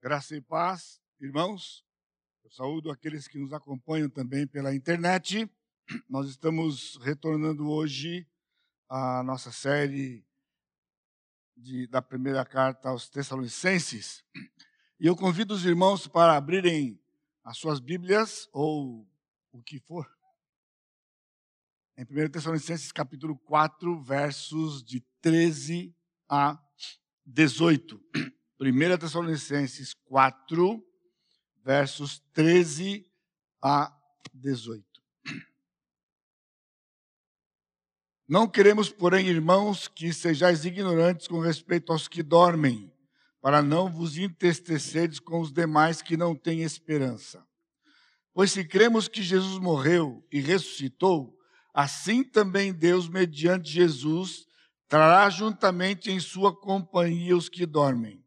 Graça e paz, irmãos. Eu saúdo aqueles que nos acompanham também pela internet. Nós estamos retornando hoje à nossa série de, da primeira carta aos Tessalonicenses. E eu convido os irmãos para abrirem as suas Bíblias ou o que for. Em 1 Tessalonicenses capítulo 4, versos de 13 a 18. 1 Tessalonicenses 4, versos 13 a 18. Não queremos, porém, irmãos, que sejais ignorantes com respeito aos que dormem, para não vos entristeceres com os demais que não têm esperança. Pois se cremos que Jesus morreu e ressuscitou, assim também Deus, mediante Jesus, trará juntamente em sua companhia os que dormem.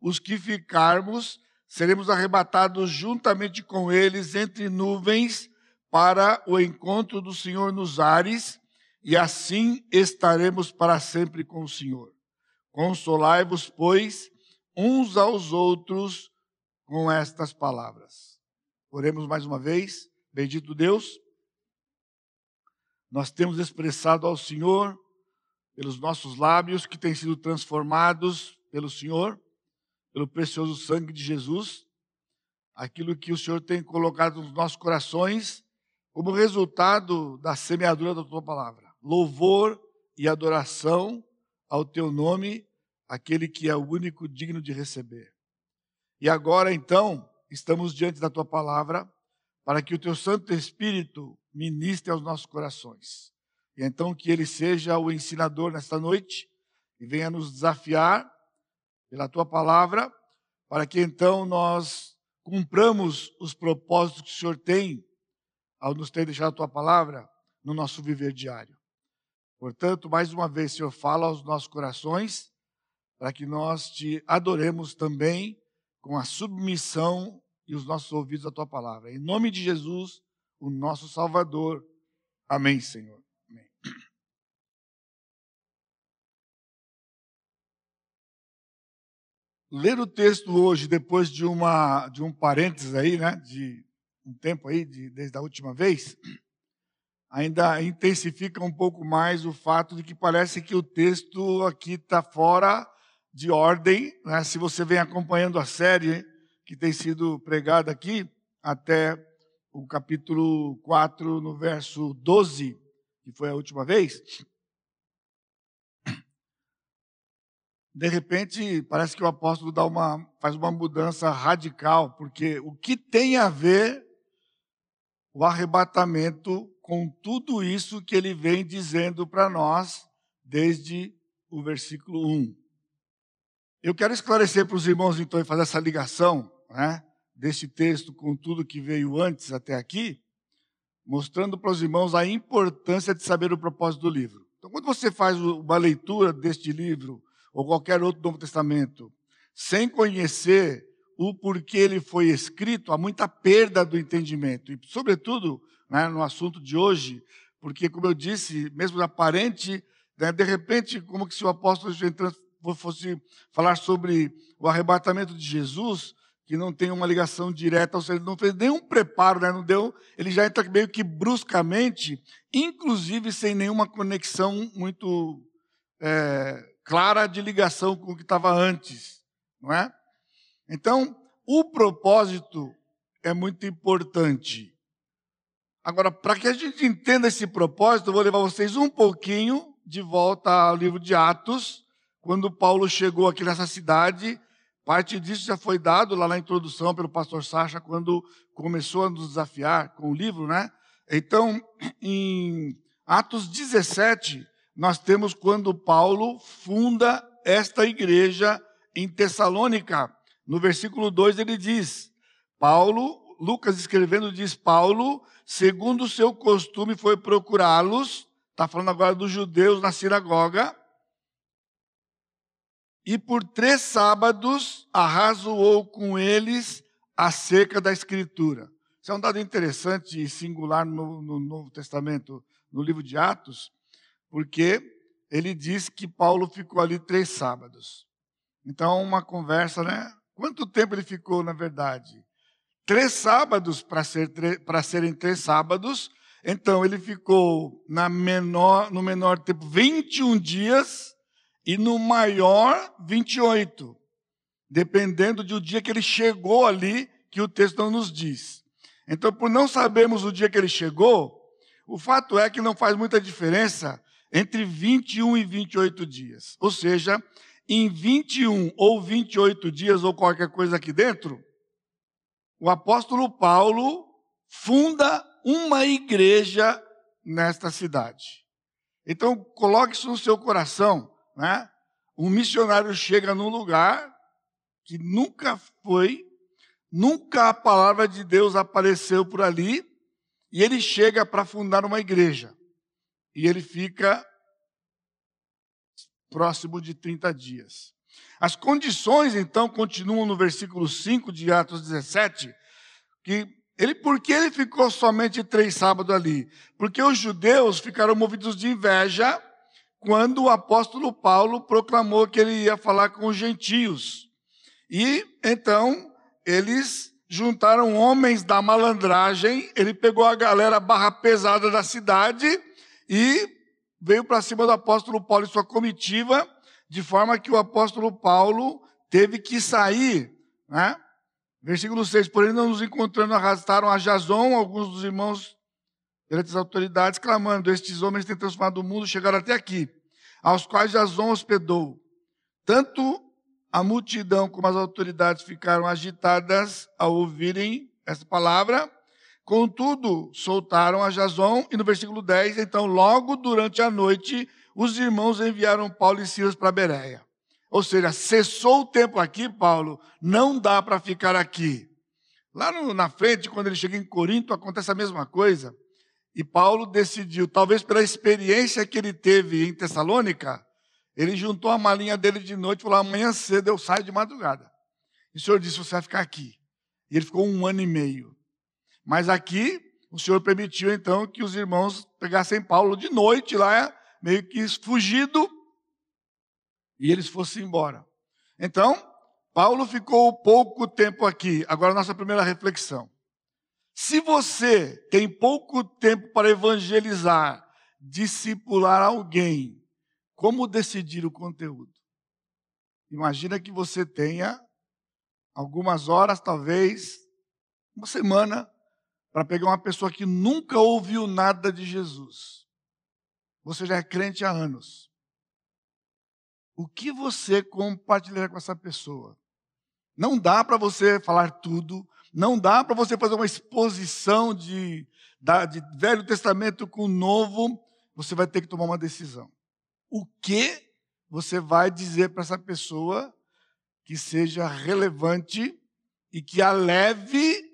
os que ficarmos, seremos arrebatados juntamente com eles entre nuvens para o encontro do Senhor nos ares, e assim estaremos para sempre com o Senhor. Consolai-vos, pois, uns aos outros com estas palavras. Oremos mais uma vez. Bendito Deus, nós temos expressado ao Senhor, pelos nossos lábios que têm sido transformados pelo Senhor, pelo precioso sangue de Jesus, aquilo que o Senhor tem colocado nos nossos corações como resultado da semeadura da tua palavra. Louvor e adoração ao teu nome, aquele que é o único digno de receber. E agora, então, estamos diante da tua palavra para que o teu Santo Espírito ministre aos nossos corações. E então que ele seja o ensinador nesta noite e venha nos desafiar pela tua palavra, para que então nós cumpramos os propósitos que o Senhor tem ao nos ter deixado a tua palavra no nosso viver diário. Portanto, mais uma vez, Senhor, fala aos nossos corações, para que nós te adoremos também com a submissão e os nossos ouvidos à tua palavra. Em nome de Jesus, o nosso Salvador. Amém, Senhor. Ler o texto hoje, depois de, uma, de um parênteses aí, né, de um tempo aí, de, desde a última vez, ainda intensifica um pouco mais o fato de que parece que o texto aqui está fora de ordem. Né? Se você vem acompanhando a série que tem sido pregada aqui, até o capítulo 4, no verso 12, que foi a última vez, de repente, parece que o apóstolo dá uma, faz uma mudança radical, porque o que tem a ver o arrebatamento com tudo isso que ele vem dizendo para nós desde o versículo 1. Eu quero esclarecer para os irmãos, então, e fazer essa ligação né, desse texto com tudo que veio antes até aqui, mostrando para os irmãos a importância de saber o propósito do livro. Então, quando você faz uma leitura deste livro, ou qualquer outro Novo Testamento, sem conhecer o porquê ele foi escrito, há muita perda do entendimento. E, sobretudo, né, no assunto de hoje, porque, como eu disse, mesmo aparente, né, de repente, como que se o apóstolo fosse falar sobre o arrebatamento de Jesus, que não tem uma ligação direta, ou seja, ele não fez nenhum preparo, né, não deu, ele já entra meio que bruscamente, inclusive sem nenhuma conexão muito é, clara de ligação com o que estava antes, não é? Então, o propósito é muito importante. Agora, para que a gente entenda esse propósito, eu vou levar vocês um pouquinho de volta ao livro de Atos, quando Paulo chegou aqui nessa cidade. Parte disso já foi dado lá na introdução pelo pastor Sacha, quando começou a nos desafiar com o livro, né? Então, em Atos 17, nós temos quando Paulo funda esta igreja em Tessalônica, No versículo 2 ele diz: Paulo, Lucas escrevendo, diz: Paulo, segundo o seu costume, foi procurá-los, está falando agora dos judeus na sinagoga, e por três sábados arrazoou com eles acerca da Escritura. Isso é um dado interessante e singular no, no Novo Testamento, no livro de Atos, porque ele diz que Paulo ficou ali três sábados. Então, uma conversa, né? Quanto tempo ele ficou, na verdade? Três sábados para ser, serem três sábados. Então, ele ficou na menor, no menor tempo 21 dias e no maior 28, dependendo do dia que ele chegou ali, que o texto não nos diz. Então, por não sabermos o dia que ele chegou, o fato é que não faz muita diferença entre 21 e 28 dias. Ou seja, em 21 ou 28 dias, ou qualquer coisa aqui dentro, o apóstolo Paulo funda uma igreja nesta cidade. Então, coloque isso no seu coração. Né? Um missionário chega num lugar que nunca foi, nunca a palavra de Deus apareceu por ali, e ele chega para fundar uma igreja. E ele fica próximo de 30 dias. As condições, então, continuam no versículo 5 de Atos 17, que ele, por que ele ficou somente três sábados ali? Porque os judeus ficaram movidos de inveja quando o apóstolo Paulo proclamou que ele ia falar com os gentios. E então eles juntaram homens da malandragem, ele pegou a galera barra pesada da cidade e veio para cima do apóstolo Paulo e sua comitiva, de forma que o apóstolo Paulo teve que sair. Né? Versículo 6, porém não nos encontrando, arrastaram a Jason, alguns dos irmãos perante as autoridades, clamando: Estes homens têm transformado o mundo, chegaram até aqui, aos quais Jason hospedou. Tanto a multidão como as autoridades ficaram agitadas ao ouvirem essa palavra. Contudo, soltaram a Jason, e no versículo 10, então, logo durante a noite, os irmãos enviaram Paulo e Silas para Bereia. Ou seja, cessou o tempo aqui, Paulo, não dá para ficar aqui. Lá no, na frente, quando ele chega em Corinto, acontece a mesma coisa. E Paulo decidiu, talvez pela experiência que ele teve em Tessalônica, ele juntou a malinha dele de noite e falou: amanhã cedo eu saio de madrugada. E o Senhor disse: você vai ficar aqui. E ele ficou um ano e meio. Mas aqui, o Senhor permitiu então que os irmãos pegassem Paulo de noite lá, meio que fugido, e eles fossem embora. Então, Paulo ficou pouco tempo aqui. Agora, nossa primeira reflexão. Se você tem pouco tempo para evangelizar, discipular alguém, como decidir o conteúdo? Imagina que você tenha algumas horas, talvez uma semana, para pegar uma pessoa que nunca ouviu nada de Jesus. Você já é crente há anos. O que você compartilhar com essa pessoa? Não dá para você falar tudo, não dá para você fazer uma exposição de, de Velho Testamento com Novo, você vai ter que tomar uma decisão. O que você vai dizer para essa pessoa que seja relevante e que a leve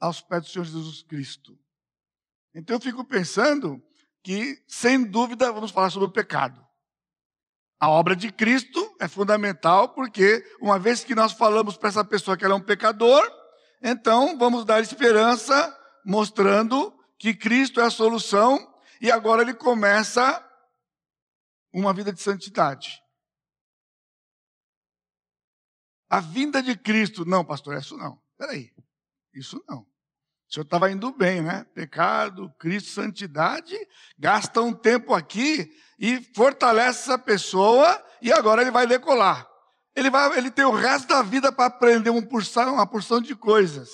aos pés do Senhor Jesus Cristo? Então eu fico pensando que, sem dúvida, vamos falar sobre o pecado. A obra de Cristo é fundamental porque, uma vez que nós falamos para essa pessoa que ela é um pecador, então, vamos dar esperança, mostrando que Cristo é a solução, e agora ele começa uma vida de santidade. A vinda de Cristo, não, pastor, isso não. Peraí, isso não. O senhor estava indo bem, né? Pecado, Cristo, santidade, gasta um tempo aqui e fortalece essa pessoa, e agora ele vai decolar. Ele, vai, ele tem o resto da vida para aprender uma porção, uma porção de coisas.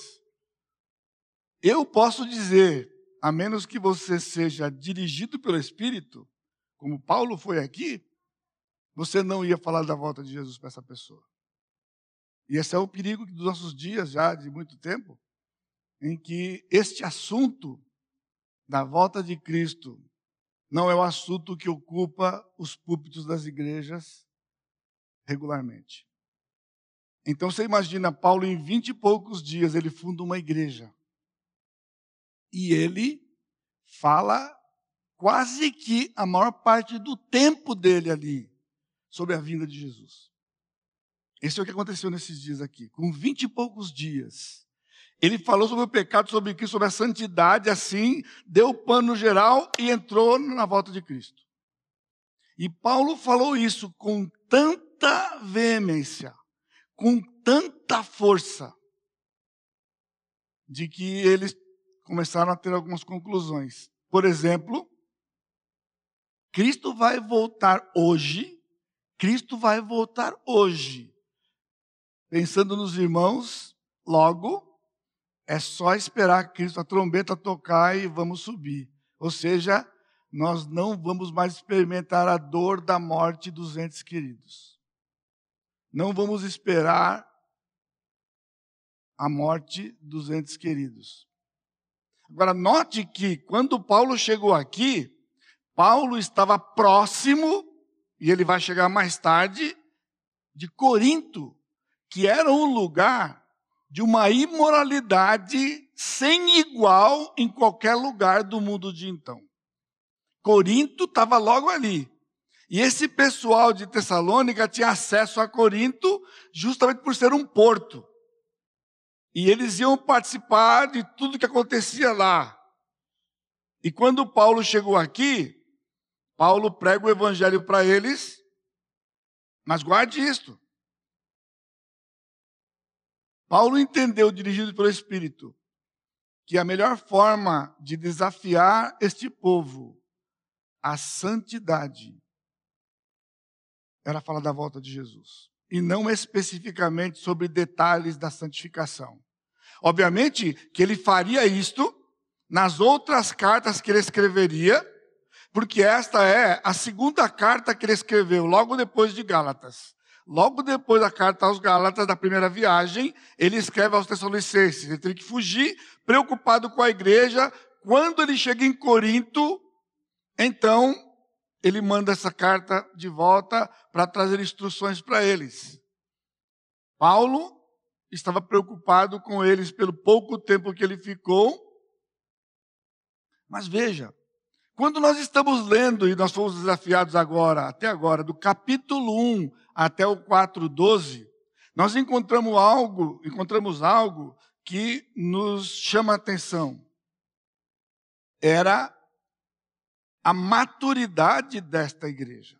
Eu posso dizer, a menos que você seja dirigido pelo Espírito, como Paulo foi aqui, você não ia falar da volta de Jesus para essa pessoa. E esse é o perigo dos nossos dias já, de muito tempo, em que este assunto da volta de Cristo não é o assunto que ocupa os púlpitos das igrejas regularmente. Então você imagina, Paulo, em vinte e poucos dias, ele funda uma igreja. E ele fala quase que a maior parte do tempo dele ali sobre a vinda de Jesus. Esse é o que aconteceu nesses dias aqui. Com vinte e poucos dias, ele falou sobre o pecado, sobre Cristo, sobre a santidade, assim, deu o pano geral e entrou na volta de Cristo. E Paulo falou isso com tanta veemência, com tanta força, de que eles começaram a ter algumas conclusões. Por exemplo, Cristo vai voltar hoje, Cristo vai voltar hoje. Pensando nos irmãos, logo é só esperar Cristo, a trombeta tocar e vamos subir. Ou seja, nós não vamos mais experimentar a dor da morte dos entes queridos. Não vamos esperar a morte dos entes queridos. Agora, note que quando Paulo chegou aqui, Paulo estava próximo, e ele vai chegar mais tarde, de Corinto, que era um lugar de uma imoralidade sem igual em qualquer lugar do mundo de então. Corinto estava logo ali. E esse pessoal de Tessalônica tinha acesso a Corinto justamente por ser um porto. E eles iam participar de tudo que acontecia lá. E quando Paulo chegou aqui, Paulo prega o evangelho para eles, mas guarde isto. Paulo entendeu, dirigido pelo Espírito, que a melhor forma de desafiar este povo à santidade era falar da volta de Jesus, e não especificamente sobre detalhes da santificação. Obviamente que ele faria isto nas outras cartas que ele escreveria, porque esta é a segunda carta que ele escreveu, logo depois de Gálatas. Logo depois da carta aos Gálatas, da primeira viagem, ele escreve aos Tessalonicenses. Ele tem que fugir, preocupado com a igreja. Quando ele chega em Corinto, então ele manda essa carta de volta para trazer instruções para eles. Paulo estava preocupado com eles pelo pouco tempo que ele ficou. Mas veja, quando nós estamos lendo, e nós fomos desafiados agora, até agora, do capítulo 1 até o 4:12, nós encontramos algo, encontramos algo que nos chama a atenção. Era a maturidade desta igreja.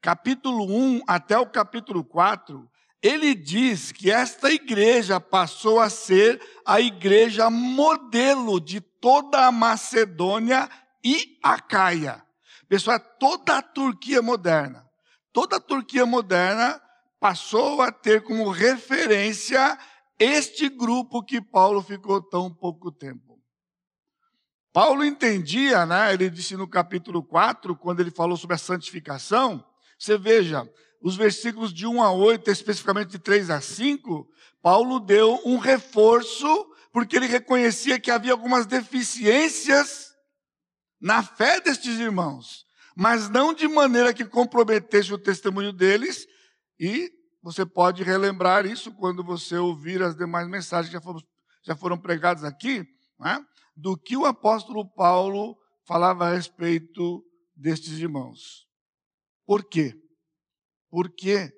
Capítulo 1 até o capítulo 4, ele diz que esta igreja passou a ser a igreja modelo de toda a Macedônia e a Caia. Pessoal, é toda a Turquia moderna toda a Turquia moderna passou a ter como referência este grupo que Paulo ficou tão pouco tempo. Paulo entendia, né? Ele disse no capítulo 4, quando ele falou sobre a santificação, você veja, os versículos de 1 a 8, especificamente de 3 a 5, Paulo deu um reforço, porque ele reconhecia que havia algumas deficiências na fé destes irmãos mas não de maneira que comprometesse o testemunho deles, e você pode relembrar isso quando você ouvir as demais mensagens que já foram, já foram pregadas aqui, né? do que o apóstolo Paulo falava a respeito destes irmãos. Por quê? Por quê?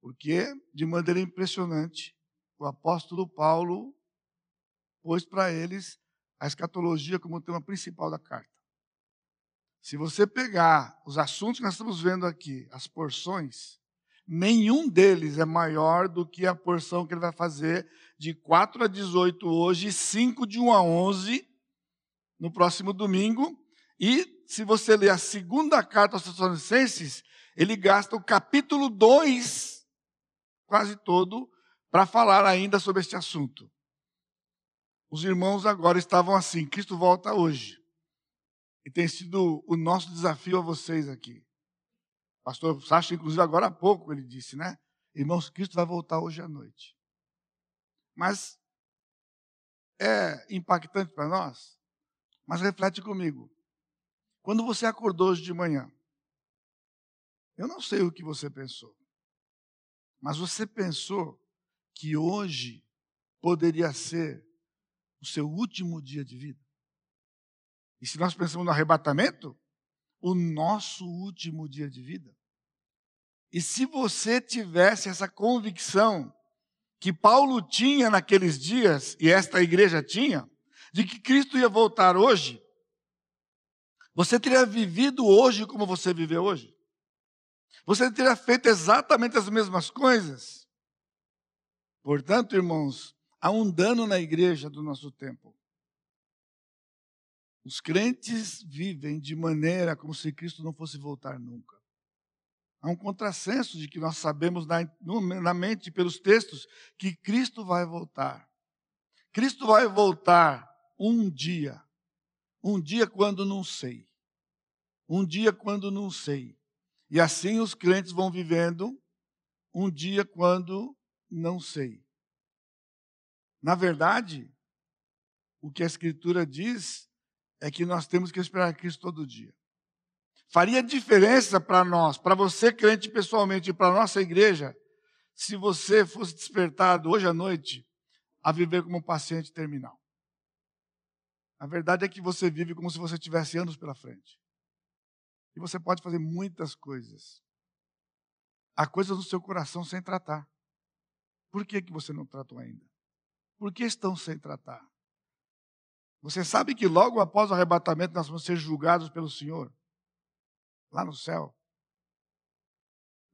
Porque, de maneira impressionante, o apóstolo Paulo pôs para eles a escatologia como tema principal da carta. Se você pegar os assuntos que nós estamos vendo aqui, as porções, nenhum deles é maior do que a porção que ele vai fazer de 4 a 18 hoje, 5 de 1 a 11 no próximo domingo. E se você ler a segunda carta aos Tessalonicenses, ele gasta o capítulo 2, quase todo, para falar ainda sobre este assunto. Os irmãos agora estavam assim: Cristo volta hoje. E tem sido o nosso desafio a vocês aqui. Pastor Sacha, inclusive, agora há pouco ele disse, né? Irmãos, Cristo vai voltar hoje à noite. Mas é impactante para nós. Mas reflete comigo. Quando você acordou hoje de manhã, eu não sei o que você pensou. Mas você pensou que hoje poderia ser o seu último dia de vida? E se nós pensamos no arrebatamento, o nosso último dia de vida? E se você tivesse essa convicção que Paulo tinha naqueles dias, e esta igreja tinha, de que Cristo ia voltar hoje, você teria vivido hoje como você viveu hoje? Você teria feito exatamente as mesmas coisas? Portanto, irmãos, há um dano na igreja do nosso tempo. Os crentes vivem de maneira como se Cristo não fosse voltar nunca. Há um contrassenso de que nós sabemos na, na mente, pelos textos, que Cristo vai voltar. Cristo vai voltar um dia. Um dia quando não sei. Um dia quando não sei. E assim os crentes vão vivendo um dia quando não sei. Na verdade, o que a Escritura diz é que nós temos que esperar Cristo todo dia. Faria diferença para nós, para você crente pessoalmente e para nossa igreja, se você fosse despertado hoje à noite a viver como um paciente terminal. A verdade é que você vive como se você tivesse anos pela frente. E você pode fazer muitas coisas. Há coisas no seu coração sem tratar. Por que, que você não tratou ainda? Por que estão sem tratar? Você sabe que logo após o arrebatamento nós vamos ser julgados pelo Senhor? lá no céu.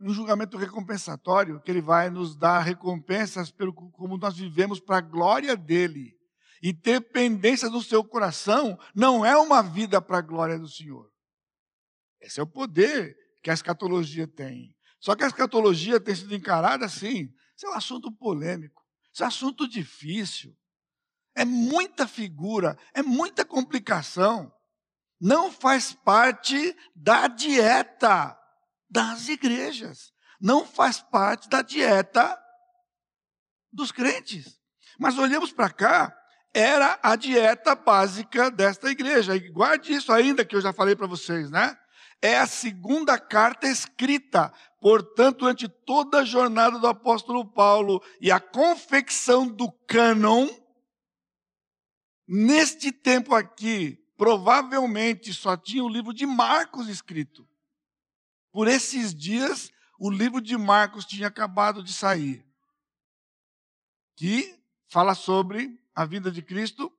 Um julgamento recompensatório, que ele vai nos dar recompensas pelo como nós vivemos para a glória dele. E ter pendência no seu coração não é uma vida para a glória do Senhor. Esse é o poder que a escatologia tem. Só que a escatologia tem sido encarada assim. Isso é um assunto polêmico, isso é um assunto difícil. É muita figura, é muita complicação não faz parte da dieta das igrejas, não faz parte da dieta dos crentes. Mas olhamos para cá, era a dieta básica desta igreja. E guarde isso ainda que eu já falei para vocês, né? É a segunda carta escrita. Portanto, durante toda a jornada do apóstolo Paulo e a confecção do cânon, neste tempo aqui, provavelmente só tinha o livro de Marcos escrito. Por esses dias, o livro de Marcos tinha acabado de sair, que fala sobre a vida de Cristo,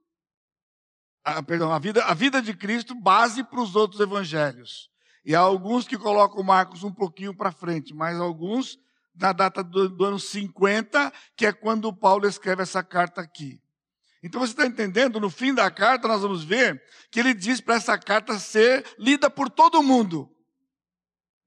a, perdão, a vida, a vida de Cristo, base para os outros evangelhos. E há alguns que colocam Marcos um pouquinho para frente, mas alguns na data do, do ano 50, que é quando Paulo escreve essa carta aqui. Então você está entendendo? No fim da carta, nós vamos ver que ele diz para essa carta ser lida por todo mundo.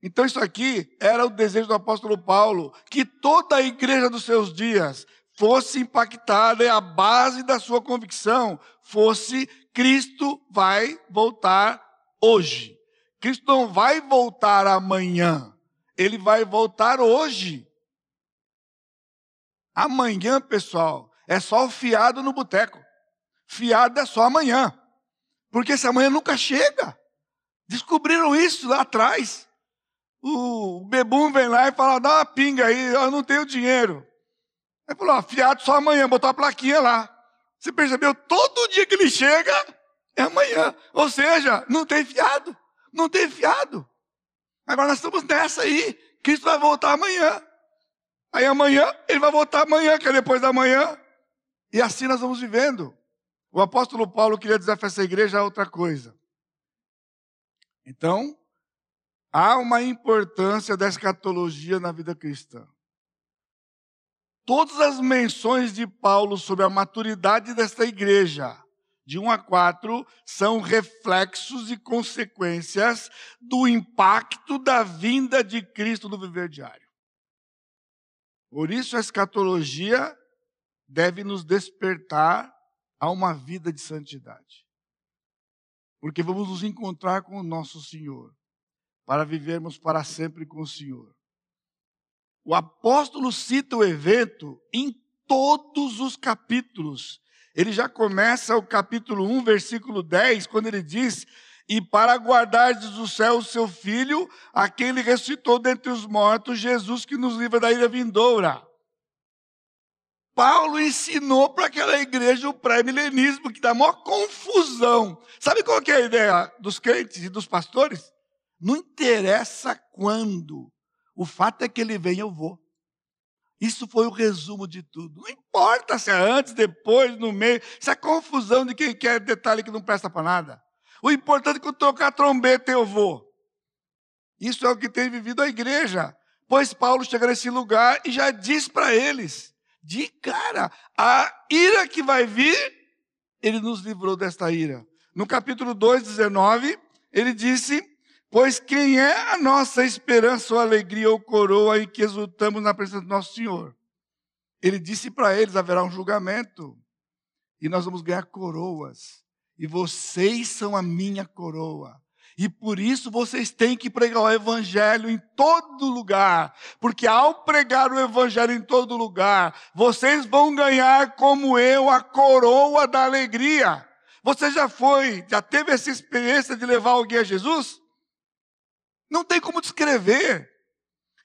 Então, isso aqui era o desejo do apóstolo Paulo, que toda a igreja dos seus dias fosse impactada e a base da sua convicção fosse: Cristo vai voltar hoje. Cristo não vai voltar amanhã, ele vai voltar hoje. Amanhã, pessoal, é só o fiado no boteco. Fiado é só amanhã. Porque esse amanhã nunca chega. Descobriram isso lá atrás. O bebum vem lá e fala: dá uma pinga aí, eu não tenho dinheiro. Ele falou: fiado só amanhã, botou a plaquinha lá. Você percebeu? Todo dia que ele chega é amanhã. Ou seja, não tem fiado. Não tem fiado. Agora nós estamos nessa aí. Cristo vai voltar amanhã. Aí amanhã, ele vai voltar amanhã, que é depois da manhã. E assim nós vamos vivendo. O apóstolo Paulo queria desafiar essa igreja outra coisa. Então, há uma importância da escatologia na vida cristã. Todas as menções de Paulo sobre a maturidade desta igreja, de 1 a 4, são reflexos e consequências do impacto da vinda de Cristo no viver diário. Por isso, a escatologia deve nos despertar a uma vida de santidade. Porque vamos nos encontrar com o nosso Senhor, para vivermos para sempre com o Senhor. O apóstolo cita o evento em todos os capítulos. Ele já começa o capítulo 1, versículo 10, quando ele diz: e para guardardes do céu o seu filho, a quem ele ressuscitou dentre os mortos, Jesus que nos livra da ira vindoura. Paulo ensinou para aquela igreja o pré-milenismo, que dá maior confusão. Sabe qual é a ideia dos crentes e dos pastores? Não interessa quando. O fato é que ele vem, eu vou. Isso foi o resumo de tudo. Não importa se é antes, depois, no meio. Isso é confusão de quem quer detalhe que não presta para nada. O importante é que eu tocar a trombeta eu vou. Isso é o que tem vivido a igreja. Pois Paulo chega nesse lugar e já diz para eles, de cara, a ira que vai vir, ele nos livrou desta ira. No capítulo 2, 19, ele disse Pois quem é a nossa esperança ou alegria ou coroa em que exultamos na presença do nosso Senhor? Ele disse para eles: haverá um julgamento e nós vamos ganhar coroas. E vocês são a minha coroa. E por isso vocês têm que pregar o evangelho em todo lugar, porque ao pregar o evangelho em todo lugar, vocês vão ganhar como eu a coroa da alegria. Você já foi, já teve essa experiência de levar alguém a Jesus? Não tem como descrever.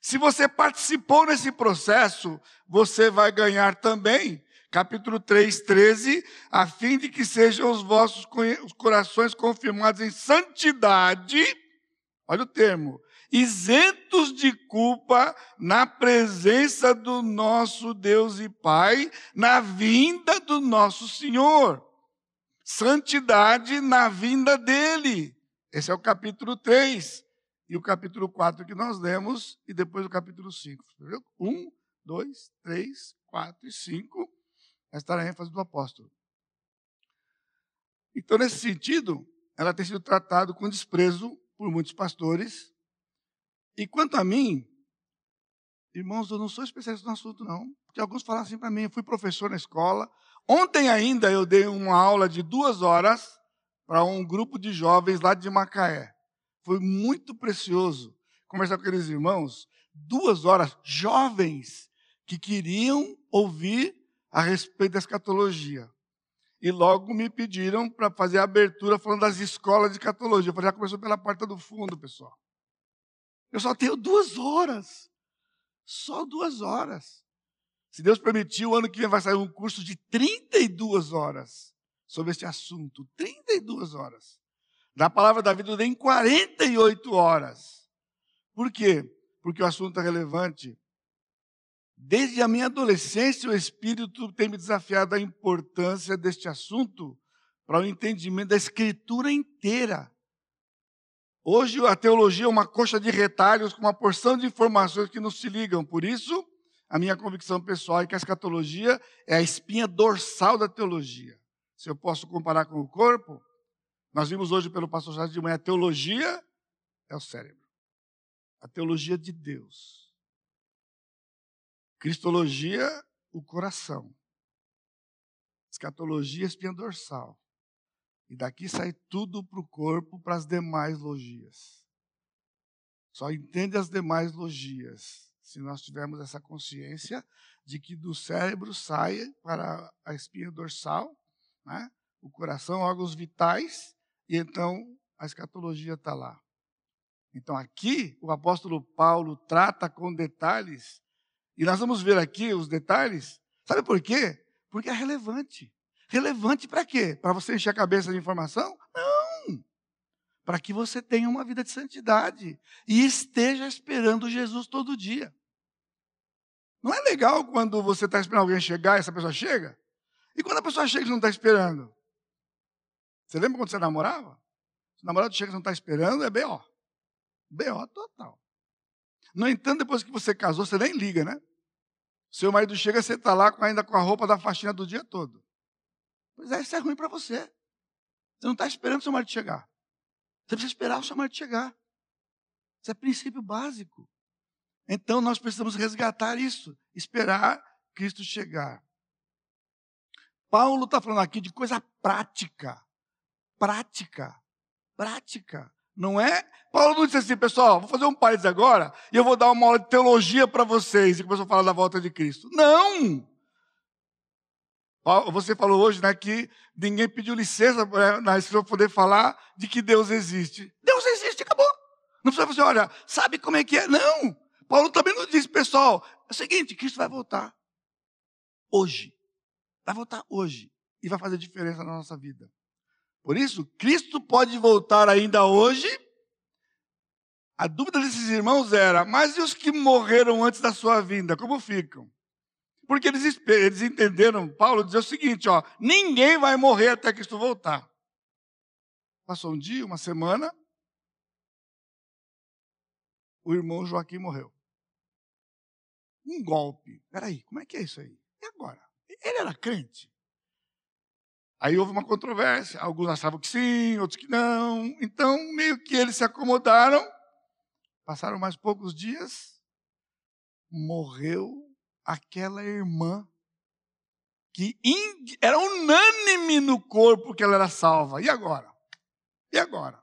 Se você participou nesse processo, você vai ganhar também. Capítulo 3, 13, a fim de que sejam os vossos corações confirmados em santidade, olha o termo, isentos de culpa na presença do nosso Deus e Pai, na vinda do nosso Senhor. Santidade na vinda dele. Esse é o capítulo 3 e o capítulo 4 que nós lemos, e depois o capítulo 5. Entendeu? 1, 2, 3, 4 e 5. Esta era a ênfase do apóstolo. Então, nesse sentido, ela tem sido tratada com desprezo por muitos pastores. E quanto a mim, irmãos, eu não sou especialista no assunto, não. Porque alguns falam assim para mim, eu fui professor na escola. Ontem ainda eu dei uma aula de duas horas para um grupo de jovens lá de Macaé. Foi muito precioso conversar com aqueles irmãos, duas horas, jovens, que queriam ouvir a respeito da escatologia. E logo me pediram para fazer a abertura falando das escolas de escatologia. Eu falei, já começou pela porta do fundo, pessoal. Eu só tenho duas horas. Só duas horas. Se Deus permitir, o ano que vem vai sair um curso de 32 horas sobre esse assunto. 32 horas da palavra da vida em 48 horas. Por quê? Porque o assunto é relevante. Desde a minha adolescência, o Espírito tem me desafiado a importância deste assunto para o entendimento da Escritura inteira. Hoje a teologia é uma coxa de retalhos com uma porção de informações que não se ligam. Por isso, a minha convicção pessoal é que a escatologia é a espinha dorsal da teologia. Se eu posso comparar com o corpo, nós vimos hoje pelo pastor Jorge de manhã, a teologia é o cérebro. A teologia de Deus. Cristologia, o coração. Escatologia, espinha dorsal. E daqui sai tudo para o corpo, para as demais logias. Só entende as demais logias se nós tivermos essa consciência de que do cérebro sai para a espinha dorsal, né? o coração, órgãos vitais, e então a escatologia está lá. Então aqui o apóstolo Paulo trata com detalhes, e nós vamos ver aqui os detalhes. Sabe por quê? Porque é relevante. Relevante para quê? Para você encher a cabeça de informação? Não! Para que você tenha uma vida de santidade e esteja esperando Jesus todo dia. Não é legal quando você está esperando alguém chegar e essa pessoa chega? E quando a pessoa chega e não está esperando? Você lembra quando você namorava? Se o namorado chega e não está esperando, é B.O. B.O. total. No entanto, depois que você casou, você nem liga, né? Seu marido chega, você está lá ainda com a roupa da faxina do dia todo. Pois é, isso é ruim para você. Você não está esperando seu marido chegar. Você precisa esperar o seu marido chegar. Isso é princípio básico. Então nós precisamos resgatar isso, esperar Cristo chegar. Paulo está falando aqui de coisa prática prática. Prática. Não é? Paulo não disse assim, pessoal, vou fazer um país agora e eu vou dar uma aula de teologia para vocês. E começou a falar da volta de Cristo. Não! Você falou hoje né, que ninguém pediu licença para né, poder falar de que Deus existe. Deus existe, acabou. Não precisa você, olha, sabe como é que é? Não. Paulo também não disse, pessoal, é o seguinte, Cristo vai voltar. Hoje. Vai voltar hoje. E vai fazer diferença na nossa vida. Por isso, Cristo pode voltar ainda hoje. A dúvida desses irmãos era, mas e os que morreram antes da sua vinda, como ficam? Porque eles, eles entenderam, Paulo dizer o seguinte, ó, ninguém vai morrer até Cristo voltar. Passou um dia, uma semana, o irmão Joaquim morreu. Um golpe. Peraí, como é que é isso aí? E agora? Ele era crente. Aí houve uma controvérsia. Alguns achavam que sim, outros que não. Então, meio que eles se acomodaram. Passaram mais poucos dias. Morreu aquela irmã que era unânime no corpo que ela era salva. E agora? E agora?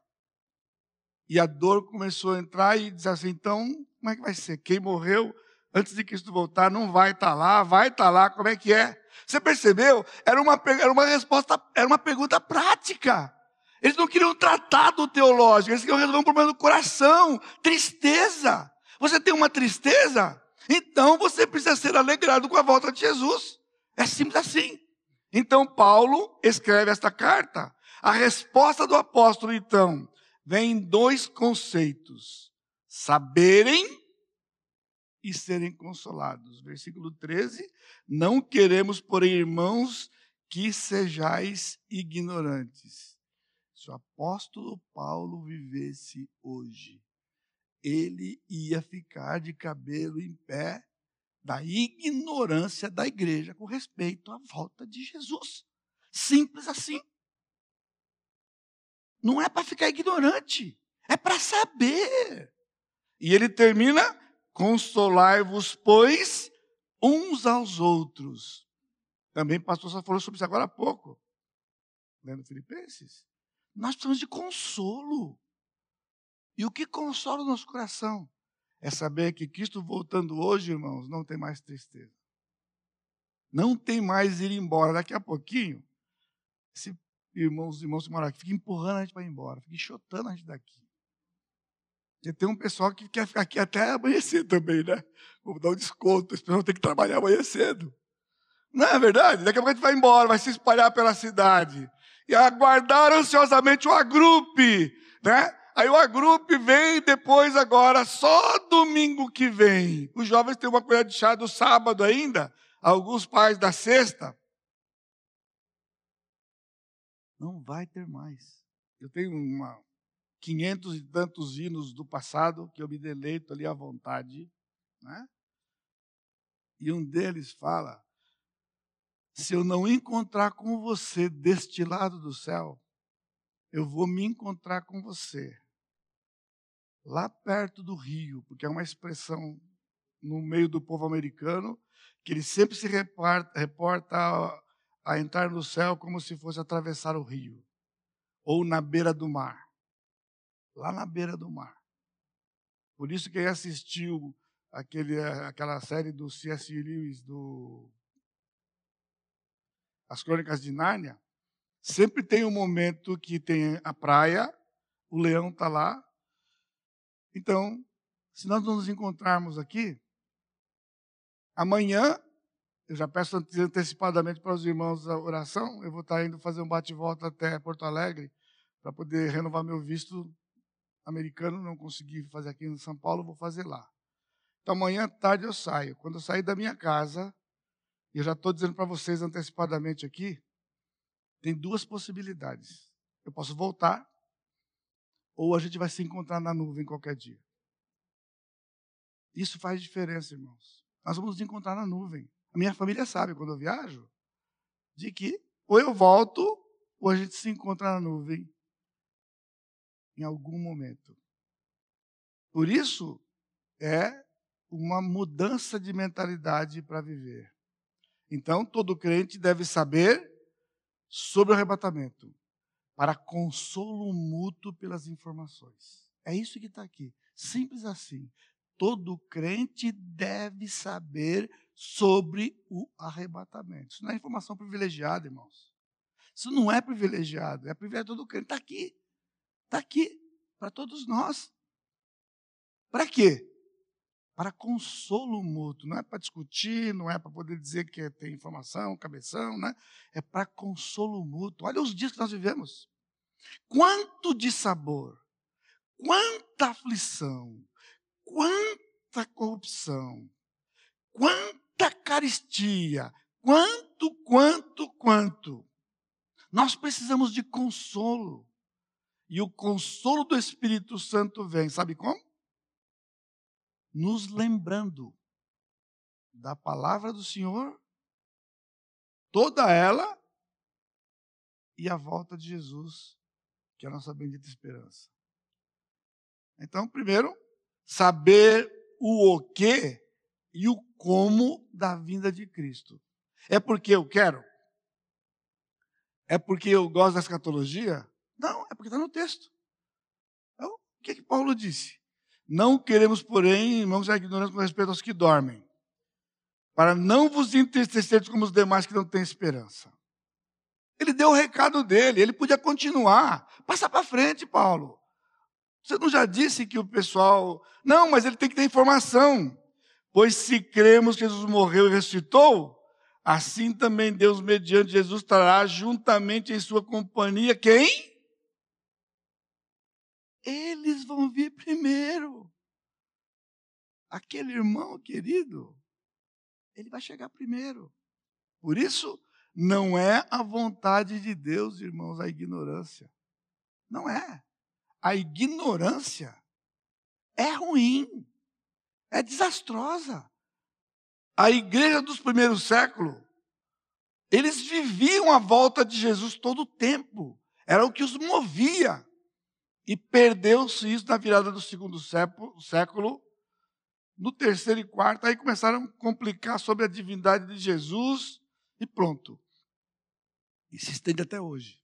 E a dor começou a entrar e dizer assim: então, como é que vai ser? Quem morreu antes de Cristo voltar não vai estar tá lá, vai estar tá lá, como é que é? Você percebeu? Era uma, era uma resposta, era uma pergunta prática. Eles não queriam tratado teológico, eles queriam resolver um problema do coração, tristeza. Você tem uma tristeza? Então você precisa ser alegrado com a volta de Jesus. É simples assim. Então Paulo escreve esta carta. A resposta do apóstolo, então, vem em dois conceitos: saberem e serem consolados. Versículo 13: Não queremos, porém, irmãos, que sejais ignorantes. Se o apóstolo Paulo vivesse hoje, ele ia ficar de cabelo em pé da ignorância da igreja com respeito à volta de Jesus. Simples assim. Não é para ficar ignorante, é para saber. E ele termina: consolai-vos, pois, uns aos outros. Também o pastor só falou sobre isso agora há pouco, lendo Filipenses. Nós precisamos de consolo. E o que consola o nosso coração? É saber que Cristo voltando hoje, irmãos, não tem mais tristeza. Não tem mais ir embora. Daqui a pouquinho, esse irmãos irmãos que moram aqui, fica empurrando a gente para ir embora, fica enxotando a gente daqui. E tem um pessoal que quer ficar aqui até amanhecer também, né? Vou dar um desconto, esse pessoal tem que trabalhar amanhã cedo. Não é verdade? Daqui a pouco a gente vai embora, vai se espalhar pela cidade. E aguardar ansiosamente o agrupe, né? Aí o agrupe vem depois agora, só domingo que vem. Os jovens têm uma colher de chá do sábado ainda, alguns pais da sexta. Não vai ter mais. Eu tenho uma, 500 e tantos hinos do passado que eu me deleito ali à vontade. Né? E um deles fala: se eu não encontrar com você deste lado do céu, eu vou me encontrar com você lá perto do rio, porque é uma expressão no meio do povo americano que ele sempre se reporta, reporta a, a entrar no céu como se fosse atravessar o rio ou na beira do mar. Lá na beira do mar. Por isso quem assistiu aquele, aquela série do C.S. Lewis do As Crônicas de Nárnia, sempre tem um momento que tem a praia, o leão está lá, então, se nós nos encontrarmos aqui, amanhã, eu já peço antecipadamente para os irmãos a oração, eu vou estar indo fazer um bate-volta até Porto Alegre para poder renovar meu visto americano, não consegui fazer aqui em São Paulo, vou fazer lá. Então amanhã tarde eu saio. Quando eu sair da minha casa, e eu já estou dizendo para vocês antecipadamente aqui, tem duas possibilidades. Eu posso voltar ou a gente vai se encontrar na nuvem qualquer dia. Isso faz diferença, irmãos. Nós vamos nos encontrar na nuvem. A minha família sabe, quando eu viajo, de que ou eu volto, ou a gente se encontra na nuvem em algum momento. Por isso, é uma mudança de mentalidade para viver. Então, todo crente deve saber sobre o arrebatamento para consolo mútuo pelas informações. É isso que está aqui. Simples assim. Todo crente deve saber sobre o arrebatamento. Isso não é informação privilegiada, irmãos. Isso não é privilegiado, é privilégio do crente. Está aqui. Está aqui para todos nós. Para quê? Para consolo mútuo. Não é para discutir, não é para poder dizer que tem informação, cabeção, né? É para consolo mútuo. Olha os dias que nós vivemos. Quanto de sabor, quanta aflição, quanta corrupção, quanta caristia, quanto, quanto, quanto. Nós precisamos de consolo. E o consolo do Espírito Santo vem, sabe como? Nos lembrando da palavra do Senhor, toda ela, e a volta de Jesus, que é a nossa bendita esperança. Então, primeiro, saber o o que e o como da vinda de Cristo. É porque eu quero? É porque eu gosto da escatologia? Não, é porque está no texto. Então, o que, que Paulo disse? Não queremos, porém, irmãos, a ignorância com respeito aos que dormem, para não vos entristecer como os demais que não têm esperança. Ele deu o recado dele, ele podia continuar. Passa para frente, Paulo. Você não já disse que o pessoal. Não, mas ele tem que ter informação. Pois se cremos que Jesus morreu e ressuscitou, assim também Deus, mediante Jesus, trará juntamente em sua companhia quem? Eles vão vir primeiro. Aquele irmão querido, ele vai chegar primeiro. Por isso, não é a vontade de Deus, irmãos, a ignorância. Não é a ignorância é ruim, é desastrosa. A igreja dos primeiros séculos, eles viviam a volta de Jesus todo o tempo, era o que os movia. E perdeu-se isso na virada do segundo século, no terceiro e quarto, aí começaram a complicar sobre a divindade de Jesus e pronto. E se estende até hoje.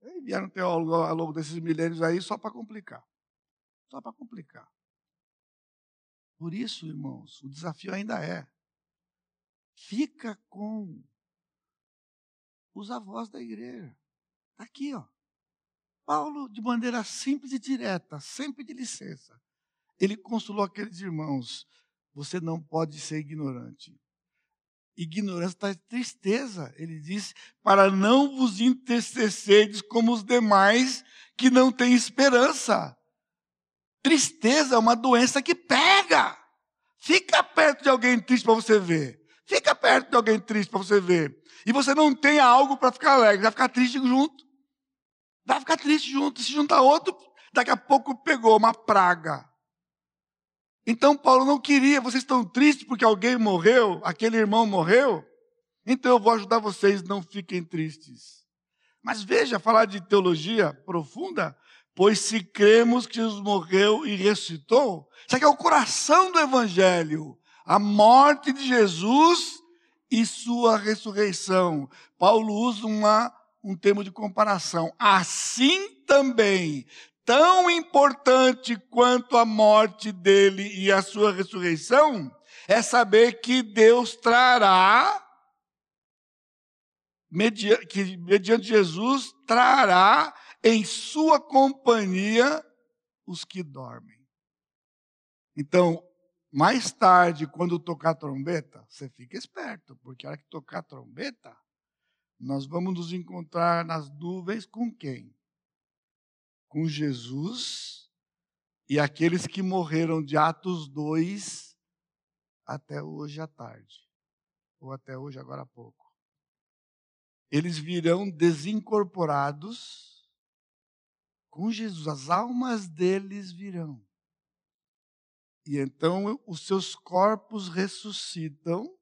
E vieram teólogos ao longo desses milênios aí só para complicar. Só para complicar. Por isso, irmãos, o desafio ainda é: fica com os avós da igreja. Está aqui, ó. Paulo, de maneira simples e direta, sempre de licença, ele consolou aqueles irmãos: você não pode ser ignorante ignorância traz tristeza. Ele diz: para não vos entristecerdes como os demais que não têm esperança. Tristeza é uma doença que pega. Fica perto de alguém triste para você ver. Fica perto de alguém triste para você ver. E você não tem algo para ficar alegre, vai ficar triste junto. Vai ficar triste junto. Se juntar outro, daqui a pouco pegou uma praga. Então Paulo não queria, vocês estão tristes porque alguém morreu, aquele irmão morreu? Então eu vou ajudar vocês, não fiquem tristes. Mas veja, falar de teologia profunda, pois se cremos que Jesus morreu e ressuscitou, isso aqui é o coração do evangelho, a morte de Jesus e sua ressurreição. Paulo usa uma, um termo de comparação. Assim também tão importante quanto a morte dele e a sua ressurreição é saber que Deus trará, que mediante Jesus, trará em sua companhia os que dormem. Então, mais tarde, quando tocar a trombeta, você fica esperto, porque a hora que tocar a trombeta, nós vamos nos encontrar nas nuvens com quem? com Jesus e aqueles que morreram de Atos 2 até hoje à tarde, ou até hoje, agora há pouco. Eles virão desincorporados com Jesus, as almas deles virão. E então os seus corpos ressuscitam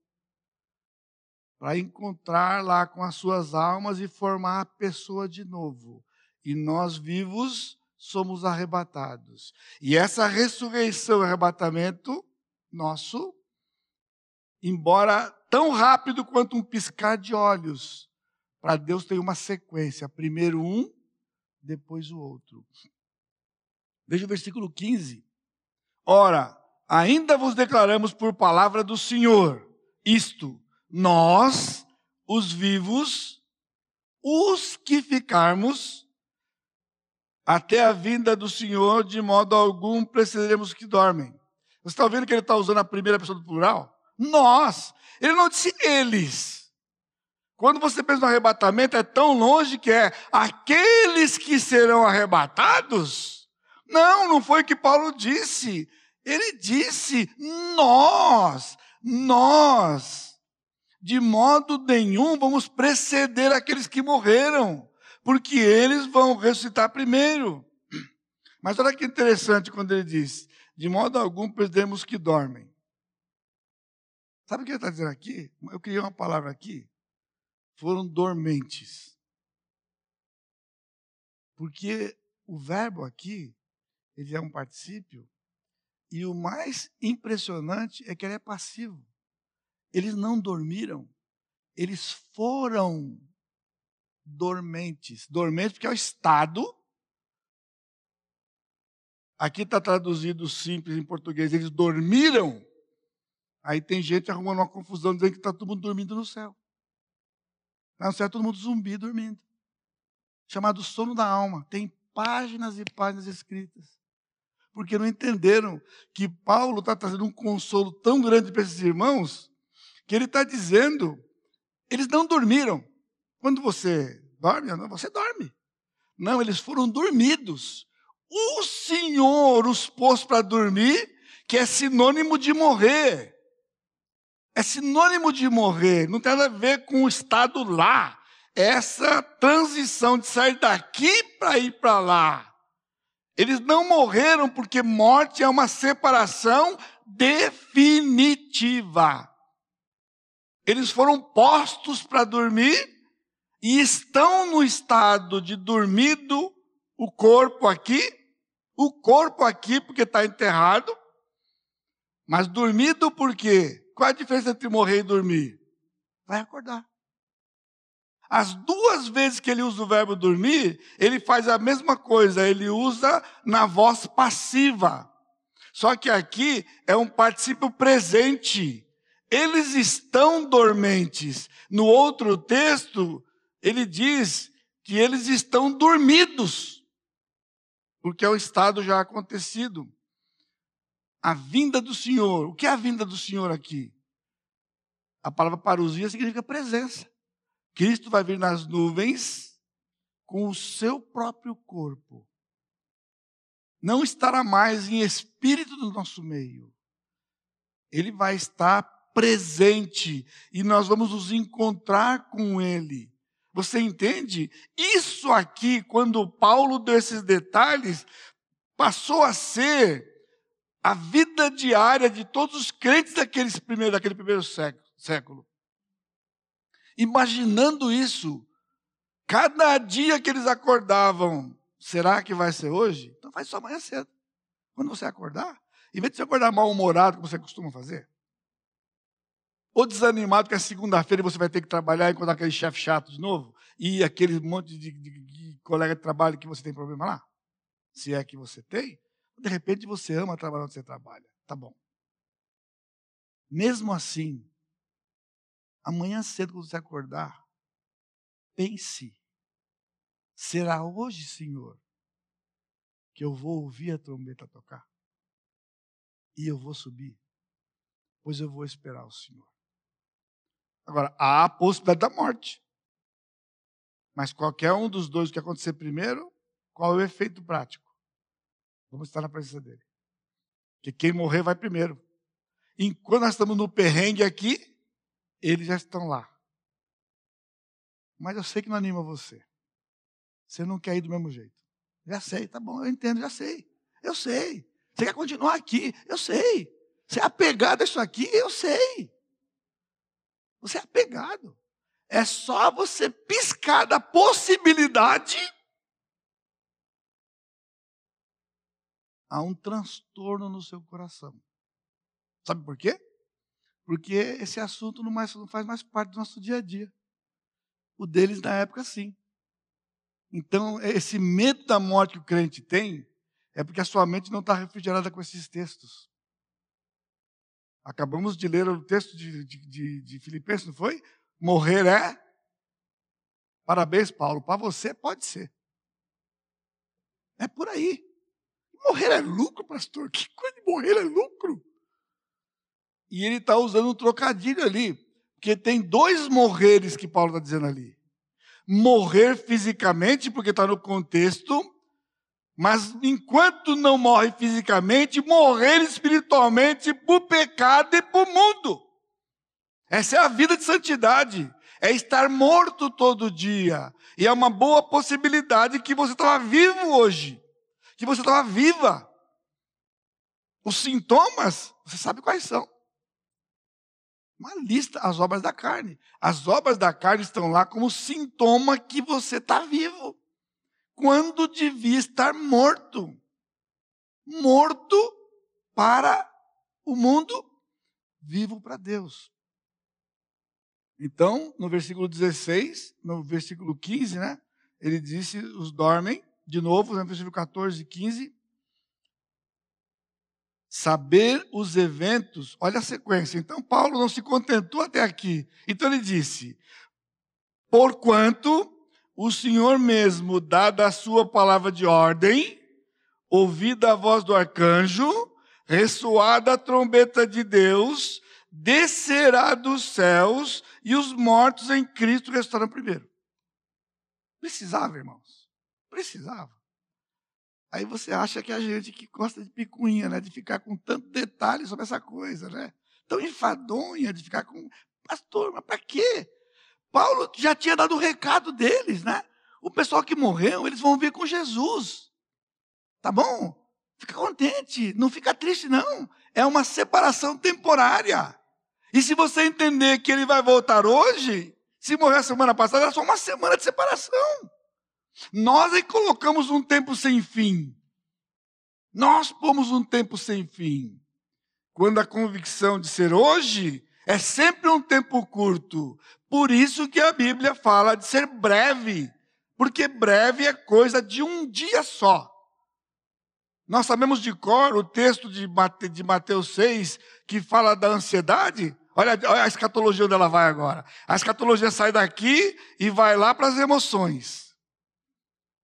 para encontrar lá com as suas almas e formar a pessoa de novo e nós vivos somos arrebatados. E essa ressurreição e arrebatamento nosso, embora tão rápido quanto um piscar de olhos, para Deus tem uma sequência, primeiro um, depois o outro. Veja o versículo 15. Ora, ainda vos declaramos por palavra do Senhor, isto, nós, os vivos, os que ficarmos até a vinda do Senhor, de modo algum precederemos que dormem. Você está vendo que ele está usando a primeira pessoa do plural? Nós. Ele não disse eles. Quando você pensa no arrebatamento, é tão longe que é aqueles que serão arrebatados. Não, não foi o que Paulo disse. Ele disse nós, nós. De modo nenhum vamos preceder aqueles que morreram, porque eles vão ressuscitar primeiro. Mas olha que interessante quando ele diz: de modo algum perdemos que dormem. Sabe o que ele está dizendo aqui? Eu criei uma palavra aqui. Foram dormentes. Porque o verbo aqui, ele é um particípio, e o mais impressionante é que ele é passivo. Eles não dormiram, eles foram dormentes. Dormentes porque é o estado Aqui está traduzido simples em português. Eles dormiram. Aí tem gente arrumando uma confusão dizendo que está todo mundo dormindo no céu. Lá no céu todo mundo zumbi dormindo. Chamado sono da alma. Tem páginas e páginas escritas. Porque não entenderam que Paulo está trazendo um consolo tão grande para esses irmãos, que ele está dizendo, eles não dormiram. Quando você dorme, você dorme. Não, eles foram dormidos o Senhor os pôs para dormir, que é sinônimo de morrer. É sinônimo de morrer, não tem nada a ver com o estado lá. É essa transição de sair daqui para ir para lá. Eles não morreram porque morte é uma separação definitiva. Eles foram postos para dormir e estão no estado de dormido o corpo aqui o corpo aqui, porque está enterrado, mas dormido por quê? Qual a diferença entre morrer e dormir? Vai acordar. As duas vezes que ele usa o verbo dormir, ele faz a mesma coisa, ele usa na voz passiva. Só que aqui é um particípio presente. Eles estão dormentes. No outro texto, ele diz que eles estão dormidos porque é o estado já acontecido. A vinda do Senhor. O que é a vinda do Senhor aqui? A palavra parousia significa presença. Cristo vai vir nas nuvens com o seu próprio corpo. Não estará mais em espírito do nosso meio. Ele vai estar presente e nós vamos nos encontrar com Ele. Você entende? Isso aqui, quando Paulo deu esses detalhes, passou a ser a vida diária de todos os crentes daqueles primeiros, daquele primeiro século. Imaginando isso, cada dia que eles acordavam, será que vai ser hoje? Então faz só amanhã cedo. Quando você acordar, em vez de você acordar mal-humorado, como você costuma fazer, ou desanimado que é segunda-feira você vai ter que trabalhar e encontrar aquele chefe chato de novo, e aquele monte de, de, de, colega de trabalho que você tem problema lá, se é que você tem, de repente você ama trabalhar onde você trabalha, tá bom. Mesmo assim, amanhã cedo quando você acordar, pense, será hoje, Senhor, que eu vou ouvir a trombeta tocar? E eu vou subir, pois eu vou esperar o Senhor. Agora, há a possibilidade da morte. Mas qualquer um dos dois que acontecer primeiro, qual é o efeito prático? Vamos estar na presença dele. Porque quem morrer vai primeiro. Enquanto nós estamos no perrengue aqui, eles já estão lá. Mas eu sei que não anima você. Você não quer ir do mesmo jeito. Já sei, tá bom, eu entendo, já sei. Eu sei. Você quer continuar aqui, eu sei. Você é apegado a isso aqui, eu sei. Você é apegado. É só você piscar da possibilidade há um transtorno no seu coração. Sabe por quê? Porque esse assunto não, mais, não faz mais parte do nosso dia a dia. O deles na época sim. Então, esse medo da morte que o crente tem é porque a sua mente não está refrigerada com esses textos. Acabamos de ler o texto de, de, de, Filipenses, não foi? Morrer é. Parabéns, Paulo. Para você pode ser. É por aí. Morrer é lucro, pastor? Que coisa de morrer é lucro? E ele está usando um trocadilho ali. Porque tem dois morreres que Paulo está dizendo ali. Morrer fisicamente, porque está no contexto, mas enquanto não morre fisicamente, morrer espiritualmente por pecado e por mundo. Essa é a vida de santidade. É estar morto todo dia. E é uma boa possibilidade que você estava vivo hoje. Que você estava viva. Os sintomas, você sabe quais são. Uma lista, as obras da carne. As obras da carne estão lá como sintoma que você está vivo. Quando devia estar morto. Morto para o mundo, vivo para Deus. Então, no versículo 16, no versículo 15, né? Ele disse: os dormem, de novo, no versículo 14 e 15. Saber os eventos, olha a sequência. Então, Paulo não se contentou até aqui. Então, ele disse: Porquanto o Senhor mesmo, dada a sua palavra de ordem, ouvida a voz do arcanjo, ressoada a trombeta de Deus, descerá dos céus e os mortos em Cristo restarão primeiro. Precisava, irmãos. Precisava. Aí você acha que a gente que gosta de picuinha, né, de ficar com tanto detalhe sobre essa coisa, né? Tão enfadonha de ficar com pastor, mas para quê? Paulo já tinha dado o recado deles, né? O pessoal que morreu, eles vão vir com Jesus. Tá bom? Fica contente, não fica triste não. É uma separação temporária. E se você entender que ele vai voltar hoje, se morrer a semana passada, era só uma semana de separação. Nós aí colocamos um tempo sem fim. Nós pomos um tempo sem fim. Quando a convicção de ser hoje é sempre um tempo curto. Por isso que a Bíblia fala de ser breve. Porque breve é coisa de um dia só. Nós sabemos de cor o texto de Mateus 6, que fala da ansiedade. Olha, olha a escatologia onde ela vai agora. A escatologia sai daqui e vai lá para as emoções.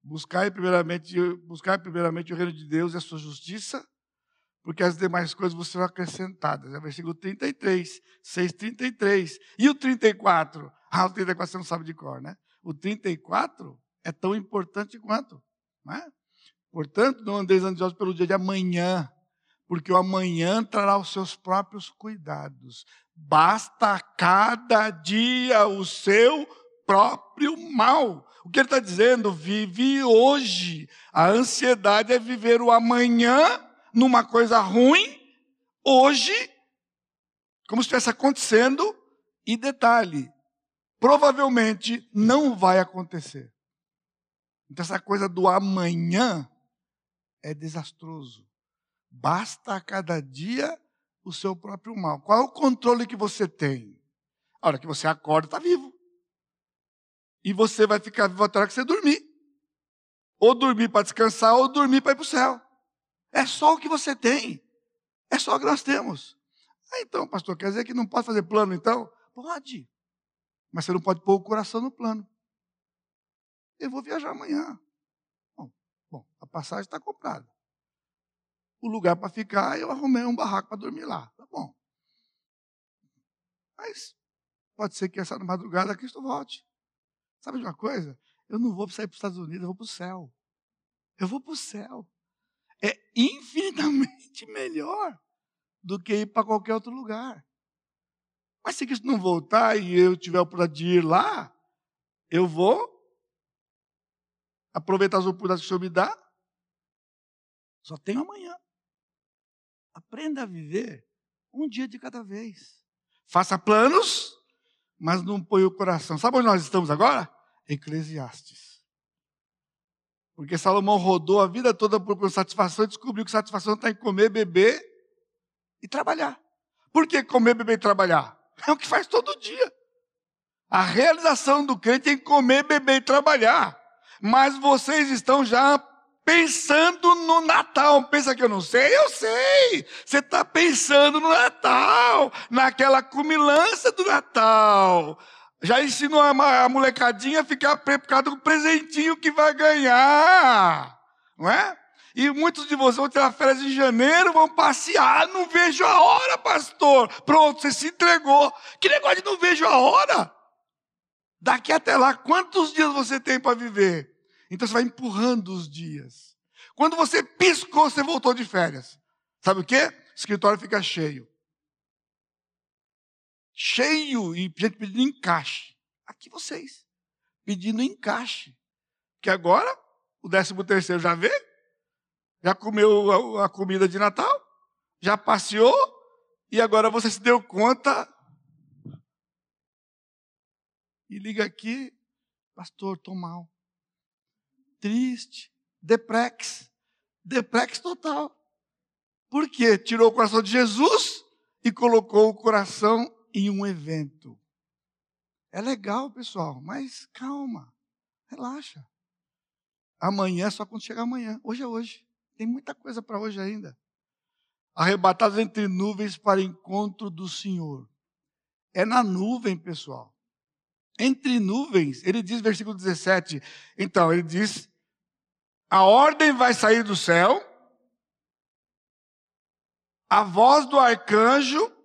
Buscar primeiramente, buscar primeiramente o reino de Deus e a sua justiça, porque as demais coisas vão ser acrescentadas. É o versículo 33, 6, 33. E o 34? Ah, o 34 você não sabe de cor, né? O 34 é tão importante quanto, não é? Portanto, não andeis ansiosos pelo dia de amanhã, porque o amanhã trará os seus próprios cuidados. Basta cada dia o seu próprio mal. O que ele está dizendo? Vive hoje. A ansiedade é viver o amanhã numa coisa ruim, hoje, como se estivesse acontecendo, e detalhe, provavelmente não vai acontecer. Então, essa coisa do amanhã é desastroso. Basta a cada dia o seu próprio mal. Qual é o controle que você tem? A hora que você acorda, está vivo. E você vai ficar vivo até a hora que você dormir. Ou dormir para descansar, ou dormir para ir para o céu. É só o que você tem. É só o que nós temos. Ah, então, pastor, quer dizer que não pode fazer plano, então? Pode. Mas você não pode pôr o coração no plano. Eu vou viajar amanhã. Bom, bom a passagem está comprada o lugar para ficar, eu arrumei um barraco para dormir lá. Tá bom. Mas pode ser que essa madrugada Cristo volte. Sabe de uma coisa? Eu não vou sair para os Estados Unidos, eu vou para o céu. Eu vou para o céu. É infinitamente melhor do que ir para qualquer outro lugar. Mas se Cristo não voltar e eu tiver o oportunidade de ir lá, eu vou aproveitar as oportunidades que o Senhor me dá. Só tenho amanhã. Aprenda a viver um dia de cada vez. Faça planos, mas não põe o coração. Sabe onde nós estamos agora? Eclesiastes. Porque Salomão rodou a vida toda procurando satisfação e descobriu que satisfação está em comer, beber e trabalhar. Por que comer, beber e trabalhar? É o que faz todo dia. A realização do crente é comer, beber e trabalhar. Mas vocês estão já pensando no Natal. Pensa que eu não sei? Eu sei. Você está pensando no Natal, naquela cumilança do Natal. Já ensinou a molecadinha a ficar preparado com o presentinho que vai ganhar. Não é? E muitos de vocês vão tirar férias em janeiro, vão passear, não vejo a hora, pastor. Pronto, você se entregou. Que negócio de não vejo a hora? Daqui até lá, quantos dias você tem para viver? Então você vai empurrando os dias. Quando você piscou, você voltou de férias. Sabe o quê? O escritório fica cheio. Cheio e gente pedindo encaixe. Aqui vocês, pedindo encaixe. Que agora, o décimo terceiro já veio, já comeu a comida de Natal, já passeou, e agora você se deu conta. E liga aqui, pastor, estou mal triste, deprex, deprex total. Por quê? Tirou o coração de Jesus e colocou o coração em um evento. É legal, pessoal, mas calma, relaxa. Amanhã é só quando chegar amanhã. Hoje é hoje. Tem muita coisa para hoje ainda. Arrebatados entre nuvens para encontro do Senhor. É na nuvem, pessoal. Entre nuvens, ele diz, versículo 17. Então, ele diz: a ordem vai sair do céu, a voz do arcanjo,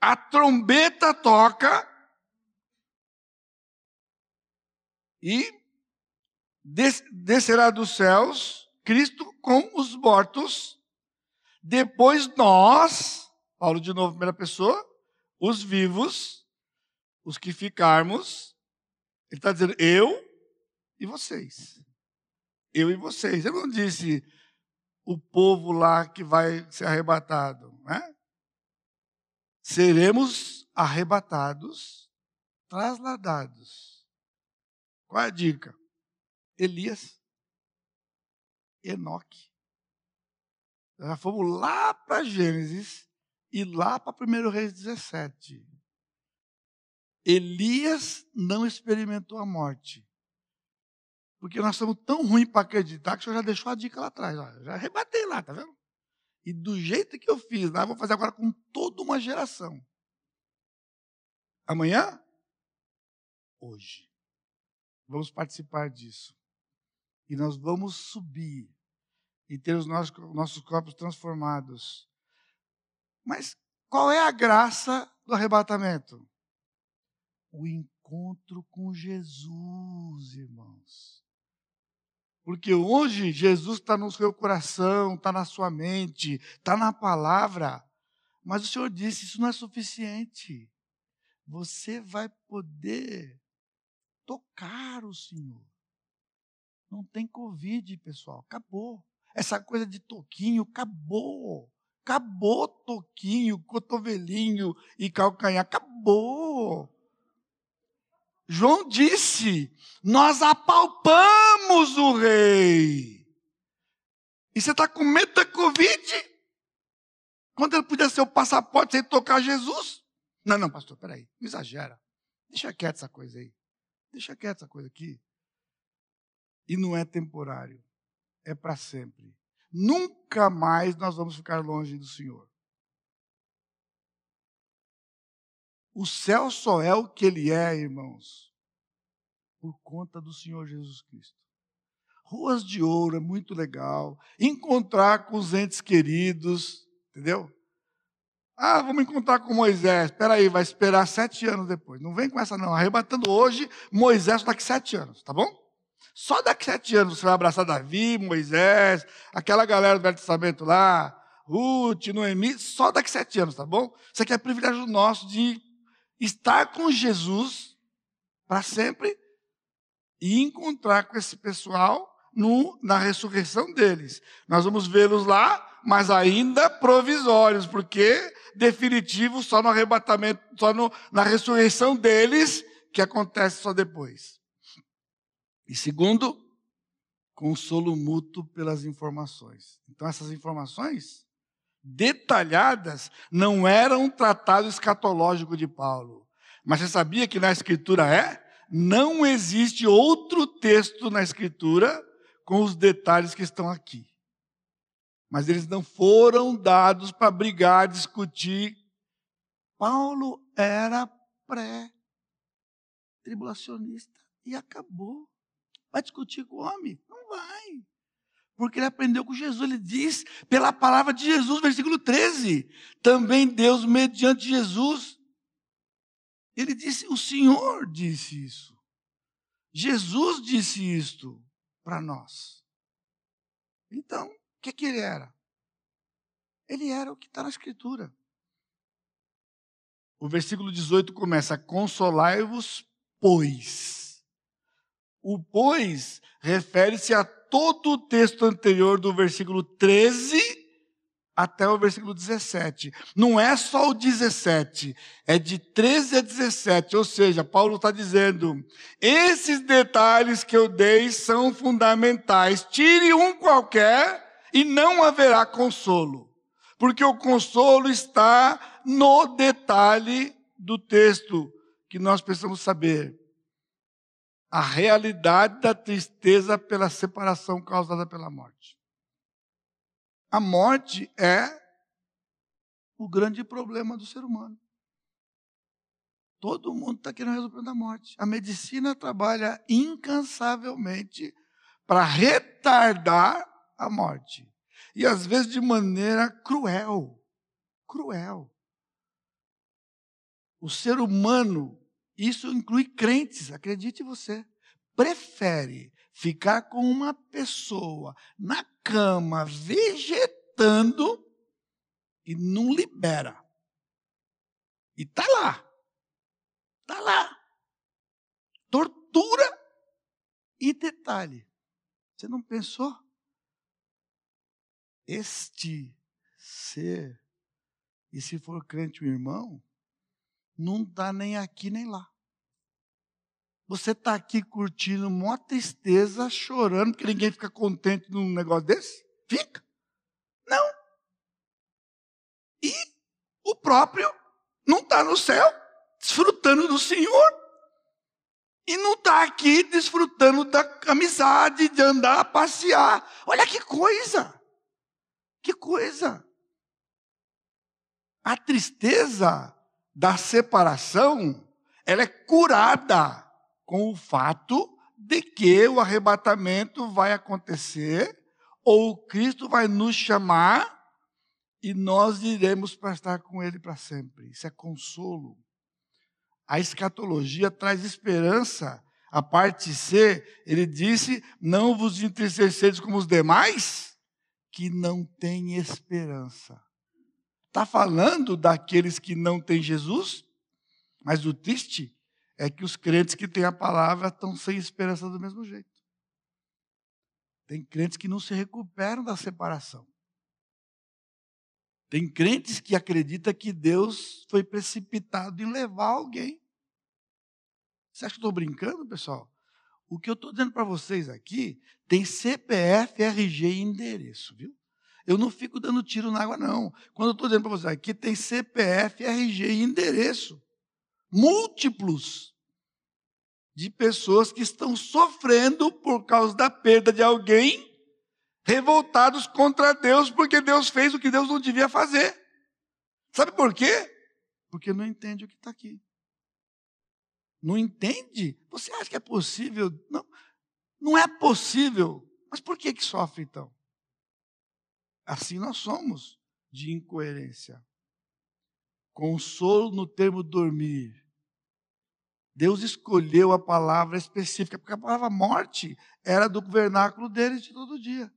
a trombeta toca, e descerá dos céus Cristo com os mortos. Depois nós, Paulo de novo, primeira pessoa, os vivos, os que ficarmos, ele está dizendo eu e vocês eu e vocês. Eu não disse o povo lá que vai ser arrebatado, né? Seremos arrebatados, trasladados. Qual é a dica? Elias, Enoque. Já fomos lá para Gênesis e lá para 1 Reis 17. Elias não experimentou a morte. Porque nós somos tão ruins para acreditar que o senhor já deixou a dica lá atrás. Ó, já rebatei lá, tá vendo? E do jeito que eu fiz lá, eu vou fazer agora com toda uma geração. Amanhã? Hoje. Vamos participar disso. E nós vamos subir e ter os nossos, nossos corpos transformados. Mas qual é a graça do arrebatamento? O encontro com Jesus. Porque hoje Jesus está no seu coração, está na sua mente, está na palavra. Mas o Senhor disse: isso não é suficiente. Você vai poder tocar o Senhor. Não tem Covid, pessoal. Acabou. Essa coisa de toquinho, acabou. Acabou toquinho, cotovelinho e calcanhar. Acabou. João disse: Nós apalpamos o rei. E você está com medo da Covid? Quando ele podia ser o passaporte sem tocar Jesus? Não, não, pastor, peraí, não exagera. Deixa quieto essa coisa aí. Deixa quieto essa coisa aqui. E não é temporário, é para sempre. Nunca mais nós vamos ficar longe do Senhor. O céu só é o que ele é, irmãos, por conta do Senhor Jesus Cristo. Ruas de ouro é muito legal. Encontrar com os entes queridos, entendeu? Ah, vamos encontrar com Moisés. Espera aí, vai esperar sete anos depois. Não vem com essa não. Arrebatando hoje, Moisés daqui sete anos, tá bom? Só daqui sete anos você vai abraçar Davi, Moisés, aquela galera do Velho Testamento lá, Ruth, Noemi, só daqui sete anos, tá bom? Isso aqui é privilégio nosso de estar com Jesus para sempre e encontrar com esse pessoal no, na ressurreição deles. Nós vamos vê-los lá, mas ainda provisórios, porque definitivo só no arrebatamento, só no, na ressurreição deles, que acontece só depois. E segundo, consolo mútuo pelas informações. Então, essas informações detalhadas não eram um tratado escatológico de Paulo. Mas você sabia que na Escritura é? Não existe outro texto na Escritura com os detalhes que estão aqui. Mas eles não foram dados para brigar, discutir. Paulo era pré-tribulacionista e acabou. Vai discutir com o homem? Não vai. Porque ele aprendeu com Jesus. Ele diz, pela palavra de Jesus, versículo 13: também Deus, mediante Jesus, ele disse, o Senhor disse isso. Jesus disse isto para nós. Então, o que, que ele era? Ele era o que está na Escritura. O versículo 18 começa: Consolai-vos, pois. O pois refere-se a todo o texto anterior do versículo 13 até o versículo 17. Não é só o 17, é de 13 a 17. Ou seja, Paulo está dizendo: esses detalhes que eu dei são fundamentais. Tire um qualquer e não haverá consolo. Porque o consolo está no detalhe do texto que nós precisamos saber. A realidade da tristeza pela separação causada pela morte. A morte é o grande problema do ser humano. Todo mundo está querendo resolver a morte. A medicina trabalha incansavelmente para retardar a morte. E às vezes de maneira cruel. Cruel. O ser humano, isso inclui crentes, acredite você, prefere ficar com uma pessoa na cama, vegetando, e não libera. E tá lá. Tá lá. Tortura e detalhe. Você não pensou? Este ser, e se for crente o irmão, não está nem aqui nem lá. Você está aqui curtindo uma tristeza, chorando, porque ninguém fica contente num negócio desse? Fica. Não. E o próprio não está no céu, desfrutando do Senhor. E não está aqui desfrutando da amizade, de andar, passear. Olha que coisa! Que coisa! A tristeza da separação, ela é curada com o fato de que o arrebatamento vai acontecer, ou Cristo vai nos chamar e nós iremos para estar com Ele para sempre. Isso é consolo. A escatologia traz esperança. A parte C, ele disse: Não vos entristeceis como os demais, que não têm esperança. Está falando daqueles que não têm Jesus, mas o triste é que os crentes que têm a palavra estão sem esperança do mesmo jeito. Tem crentes que não se recuperam da separação. Tem crentes que acreditam que Deus foi precipitado em levar alguém. Você acha que estou brincando, pessoal? O que eu estou dizendo para vocês aqui tem CPF, RG e endereço, viu? Eu não fico dando tiro na água, não. Quando eu estou dizendo para vocês aqui, tem CPF, RG e endereço múltiplos de pessoas que estão sofrendo por causa da perda de alguém, revoltados contra Deus, porque Deus fez o que Deus não devia fazer. Sabe por quê? Porque não entende o que está aqui. Não entende? Você acha que é possível? Não, não é possível. Mas por que, que sofre então? Assim nós somos de incoerência. Consolo no termo dormir. Deus escolheu a palavra específica, porque a palavra morte era do vernáculo deles de todo dia.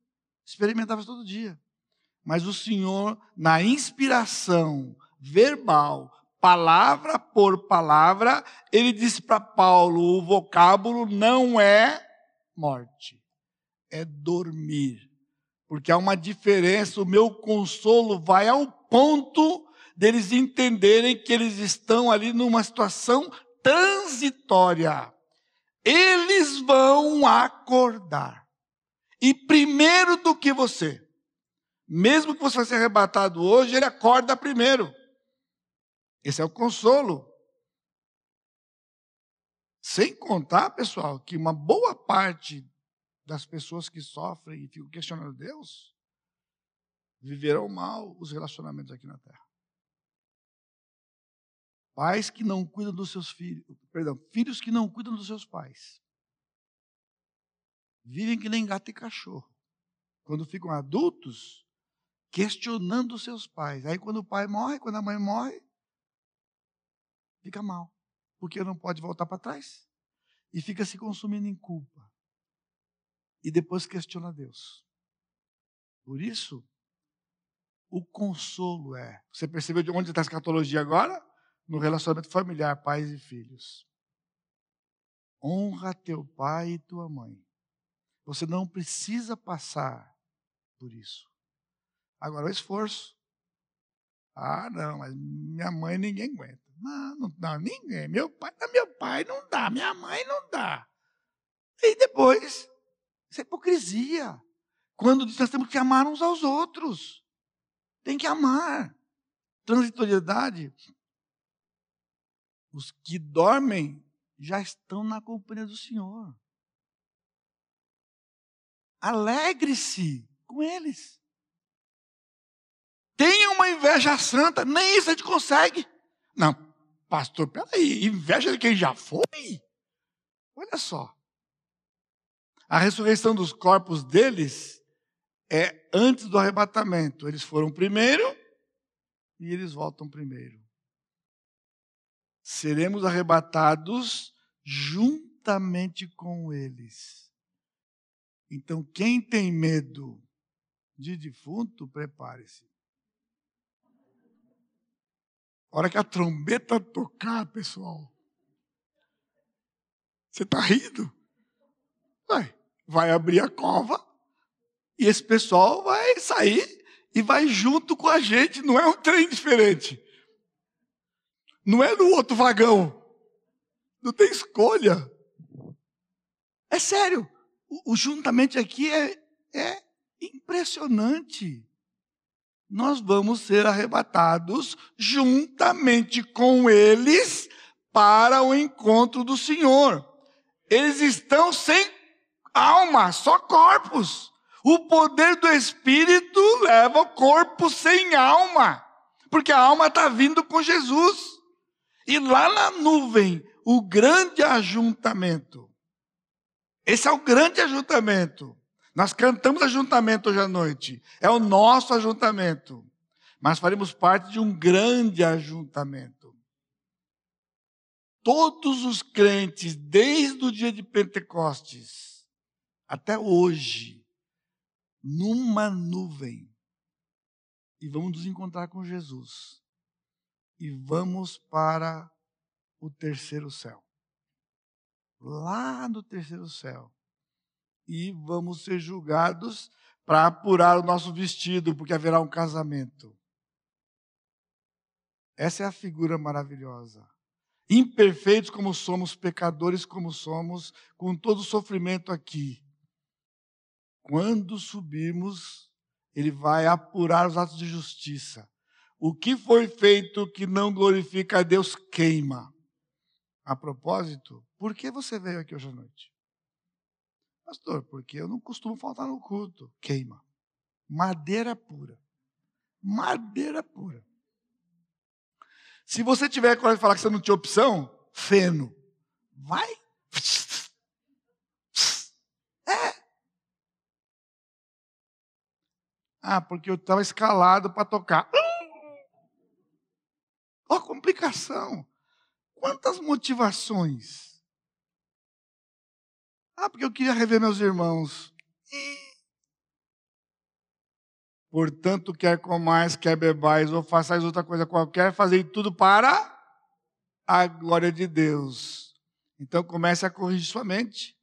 Experimentava todo dia. Mas o Senhor, na inspiração verbal, palavra por palavra, ele disse para Paulo: o vocábulo não é morte, é dormir. Porque há uma diferença, o meu consolo vai ao ponto deles entenderem que eles estão ali numa situação transitória. Eles vão acordar. E primeiro do que você, mesmo que você vai ser arrebatado hoje, ele acorda primeiro. Esse é o consolo. Sem contar, pessoal, que uma boa parte das pessoas que sofrem e ficam questionando Deus, viverão mal os relacionamentos aqui na terra. Pais que não cuidam dos seus filhos, perdão, filhos que não cuidam dos seus pais. Vivem que nem gato e cachorro. Quando ficam adultos, questionando os seus pais. Aí quando o pai morre, quando a mãe morre, fica mal. Porque não pode voltar para trás. E fica se consumindo em culpa. E depois questiona Deus. Por isso, o consolo é. Você percebeu de onde está a escatologia agora? No relacionamento familiar, pais e filhos. Honra teu pai e tua mãe. Você não precisa passar por isso. Agora, o esforço. Ah, não, mas minha mãe ninguém aguenta. Não, não dá ninguém. Meu pai, meu pai não dá, minha mãe não dá. E depois, isso é hipocrisia. Quando diz nós temos que amar uns aos outros. Tem que amar. Transitoriedade. Os que dormem já estão na companhia do Senhor. Alegre-se com eles. Tenha uma inveja santa, nem isso a gente consegue. Não, pastor, peraí, inveja de quem já foi? Olha só. A ressurreição dos corpos deles é antes do arrebatamento. Eles foram primeiro e eles voltam primeiro. Seremos arrebatados juntamente com eles. Então, quem tem medo de defunto, prepare-se. Hora que a trombeta tocar, pessoal, você está rindo? Vai, vai abrir a cova e esse pessoal vai sair e vai junto com a gente. Não é um trem diferente. Não é no outro vagão. Não tem escolha. É sério. O, o juntamente aqui é, é impressionante nós vamos ser arrebatados juntamente com eles para o encontro do Senhor. Eles estão sem alma, só corpos. O poder do Espírito leva o corpo sem alma, porque a alma está vindo com Jesus. E lá na nuvem, o grande ajuntamento. Esse é o grande ajuntamento. Nós cantamos ajuntamento hoje à noite. É o nosso ajuntamento. Mas faremos parte de um grande ajuntamento. Todos os crentes, desde o dia de Pentecostes até hoje, numa nuvem, e vamos nos encontrar com Jesus. E vamos para o terceiro céu. Lá no terceiro céu e vamos ser julgados para apurar o nosso vestido, porque haverá um casamento. Essa é a figura maravilhosa. Imperfeitos como somos, pecadores como somos, com todo o sofrimento aqui. Quando subirmos, ele vai apurar os atos de justiça. O que foi feito que não glorifica a Deus queima. A propósito, por que você veio aqui hoje à noite? Pastor, porque eu não costumo faltar no culto. Queima. Madeira pura. Madeira pura. Se você tiver coragem de falar que você não tinha opção, feno. Vai. É. Ah, porque eu estava escalado para tocar. Complicação. Quantas motivações ah, porque eu queria rever meus irmãos. Portanto, quer comais, quer bebais, ou façais outra coisa qualquer, fazei tudo para a glória de Deus. Então comece a corrigir sua mente.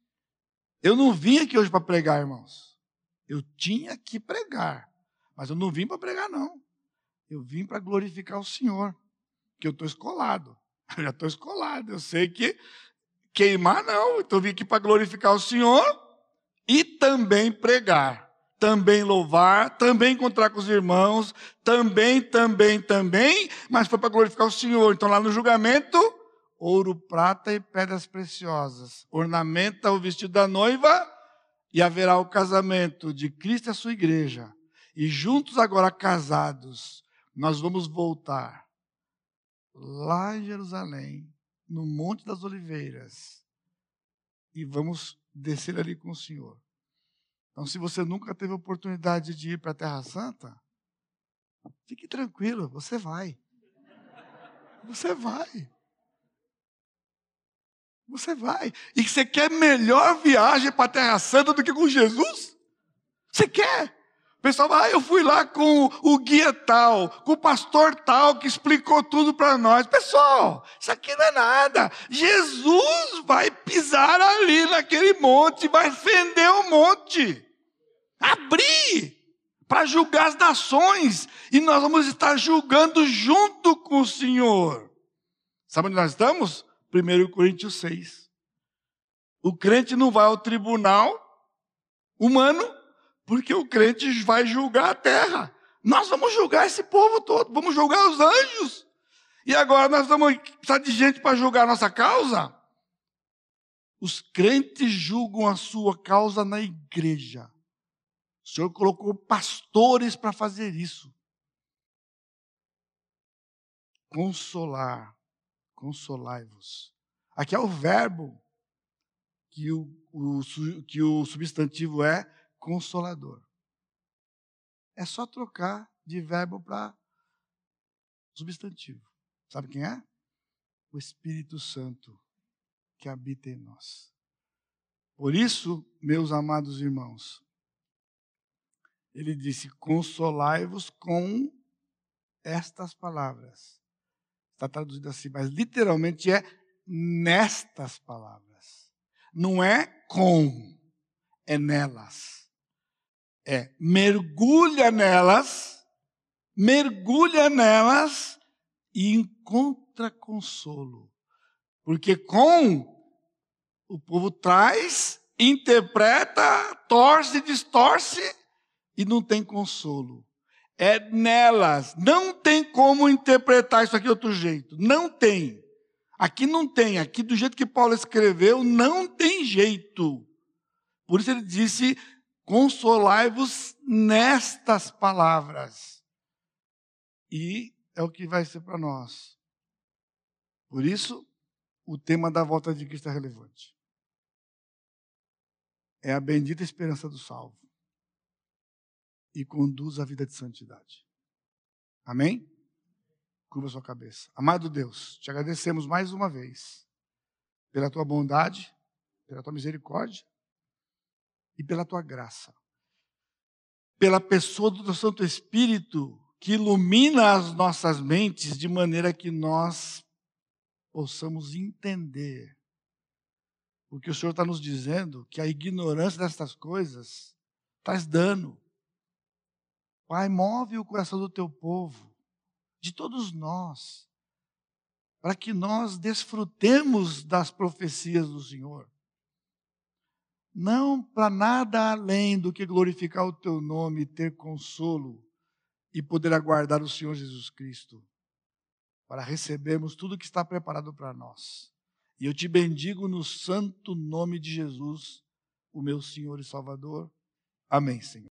Eu não vim aqui hoje para pregar, irmãos. Eu tinha que pregar. Mas eu não vim para pregar, não. Eu vim para glorificar o Senhor. Que eu estou escolado. Eu já estou escolado. Eu sei que queimar, não. Então vim aqui para glorificar o Senhor e também pregar, também louvar, também encontrar com os irmãos, também, também, também, mas foi para glorificar o Senhor. Então lá no julgamento, ouro, prata e pedras preciosas, ornamenta o vestido da noiva E haverá o casamento de Cristo e a sua igreja. E juntos agora casados, nós vamos voltar lá em Jerusalém, no Monte das Oliveiras, e vamos descer ali com o Senhor. Então, se você nunca teve oportunidade de ir para a Terra Santa, fique tranquilo, você vai. Você vai. Você vai. E você quer melhor viagem para a Terra Santa do que com Jesus? Você quer? O pessoal, ah, eu fui lá com o guia tal, com o pastor tal, que explicou tudo para nós. Pessoal, isso aqui não é nada. Jesus vai pisar ali naquele monte, vai fender o monte, abrir para julgar as nações, e nós vamos estar julgando junto com o Senhor. Sabe onde nós estamos? 1 Coríntios 6. O crente não vai ao tribunal humano, porque o crente vai julgar a terra. Nós vamos julgar esse povo todo, vamos julgar os anjos. E agora nós vamos precisar de gente para julgar a nossa causa? Os crentes julgam a sua causa na igreja. O Senhor colocou pastores para fazer isso. Consolar, consolai-vos. Aqui é o verbo que o, o, que o substantivo é consolador. É só trocar de verbo para substantivo. Sabe quem é? O Espírito Santo que habita em nós. Por isso, meus amados irmãos, ele disse: Consolai-vos com estas palavras. Está traduzido assim, mas literalmente é nestas palavras. Não é com, é nelas é mergulha nelas, mergulha nelas e encontra consolo. Porque com o povo traz, interpreta, torce, distorce e não tem consolo. É nelas. Não tem como interpretar isso aqui de outro jeito. Não tem. Aqui não tem. Aqui, do jeito que Paulo escreveu, não tem jeito. Por isso ele disse: Consolai-vos nestas palavras. E é o que vai ser para nós. Por isso, o tema da volta de Cristo é relevante. É a bendita esperança do salvo. E conduz a vida de santidade. Amém? Curva sua cabeça. Amado Deus, te agradecemos mais uma vez pela tua bondade, pela tua misericórdia e pela tua graça. Pela pessoa do teu Santo Espírito que ilumina as nossas mentes de maneira que nós possamos entender. Porque o Senhor está nos dizendo que a ignorância destas coisas traz dano. Pai, move o coração do teu povo, de todos nós, para que nós desfrutemos das profecias do Senhor não para nada além do que glorificar o teu nome, ter consolo e poder aguardar o Senhor Jesus Cristo, para recebermos tudo que está preparado para nós. E eu te bendigo no santo nome de Jesus, o meu Senhor e Salvador. Amém, Senhor.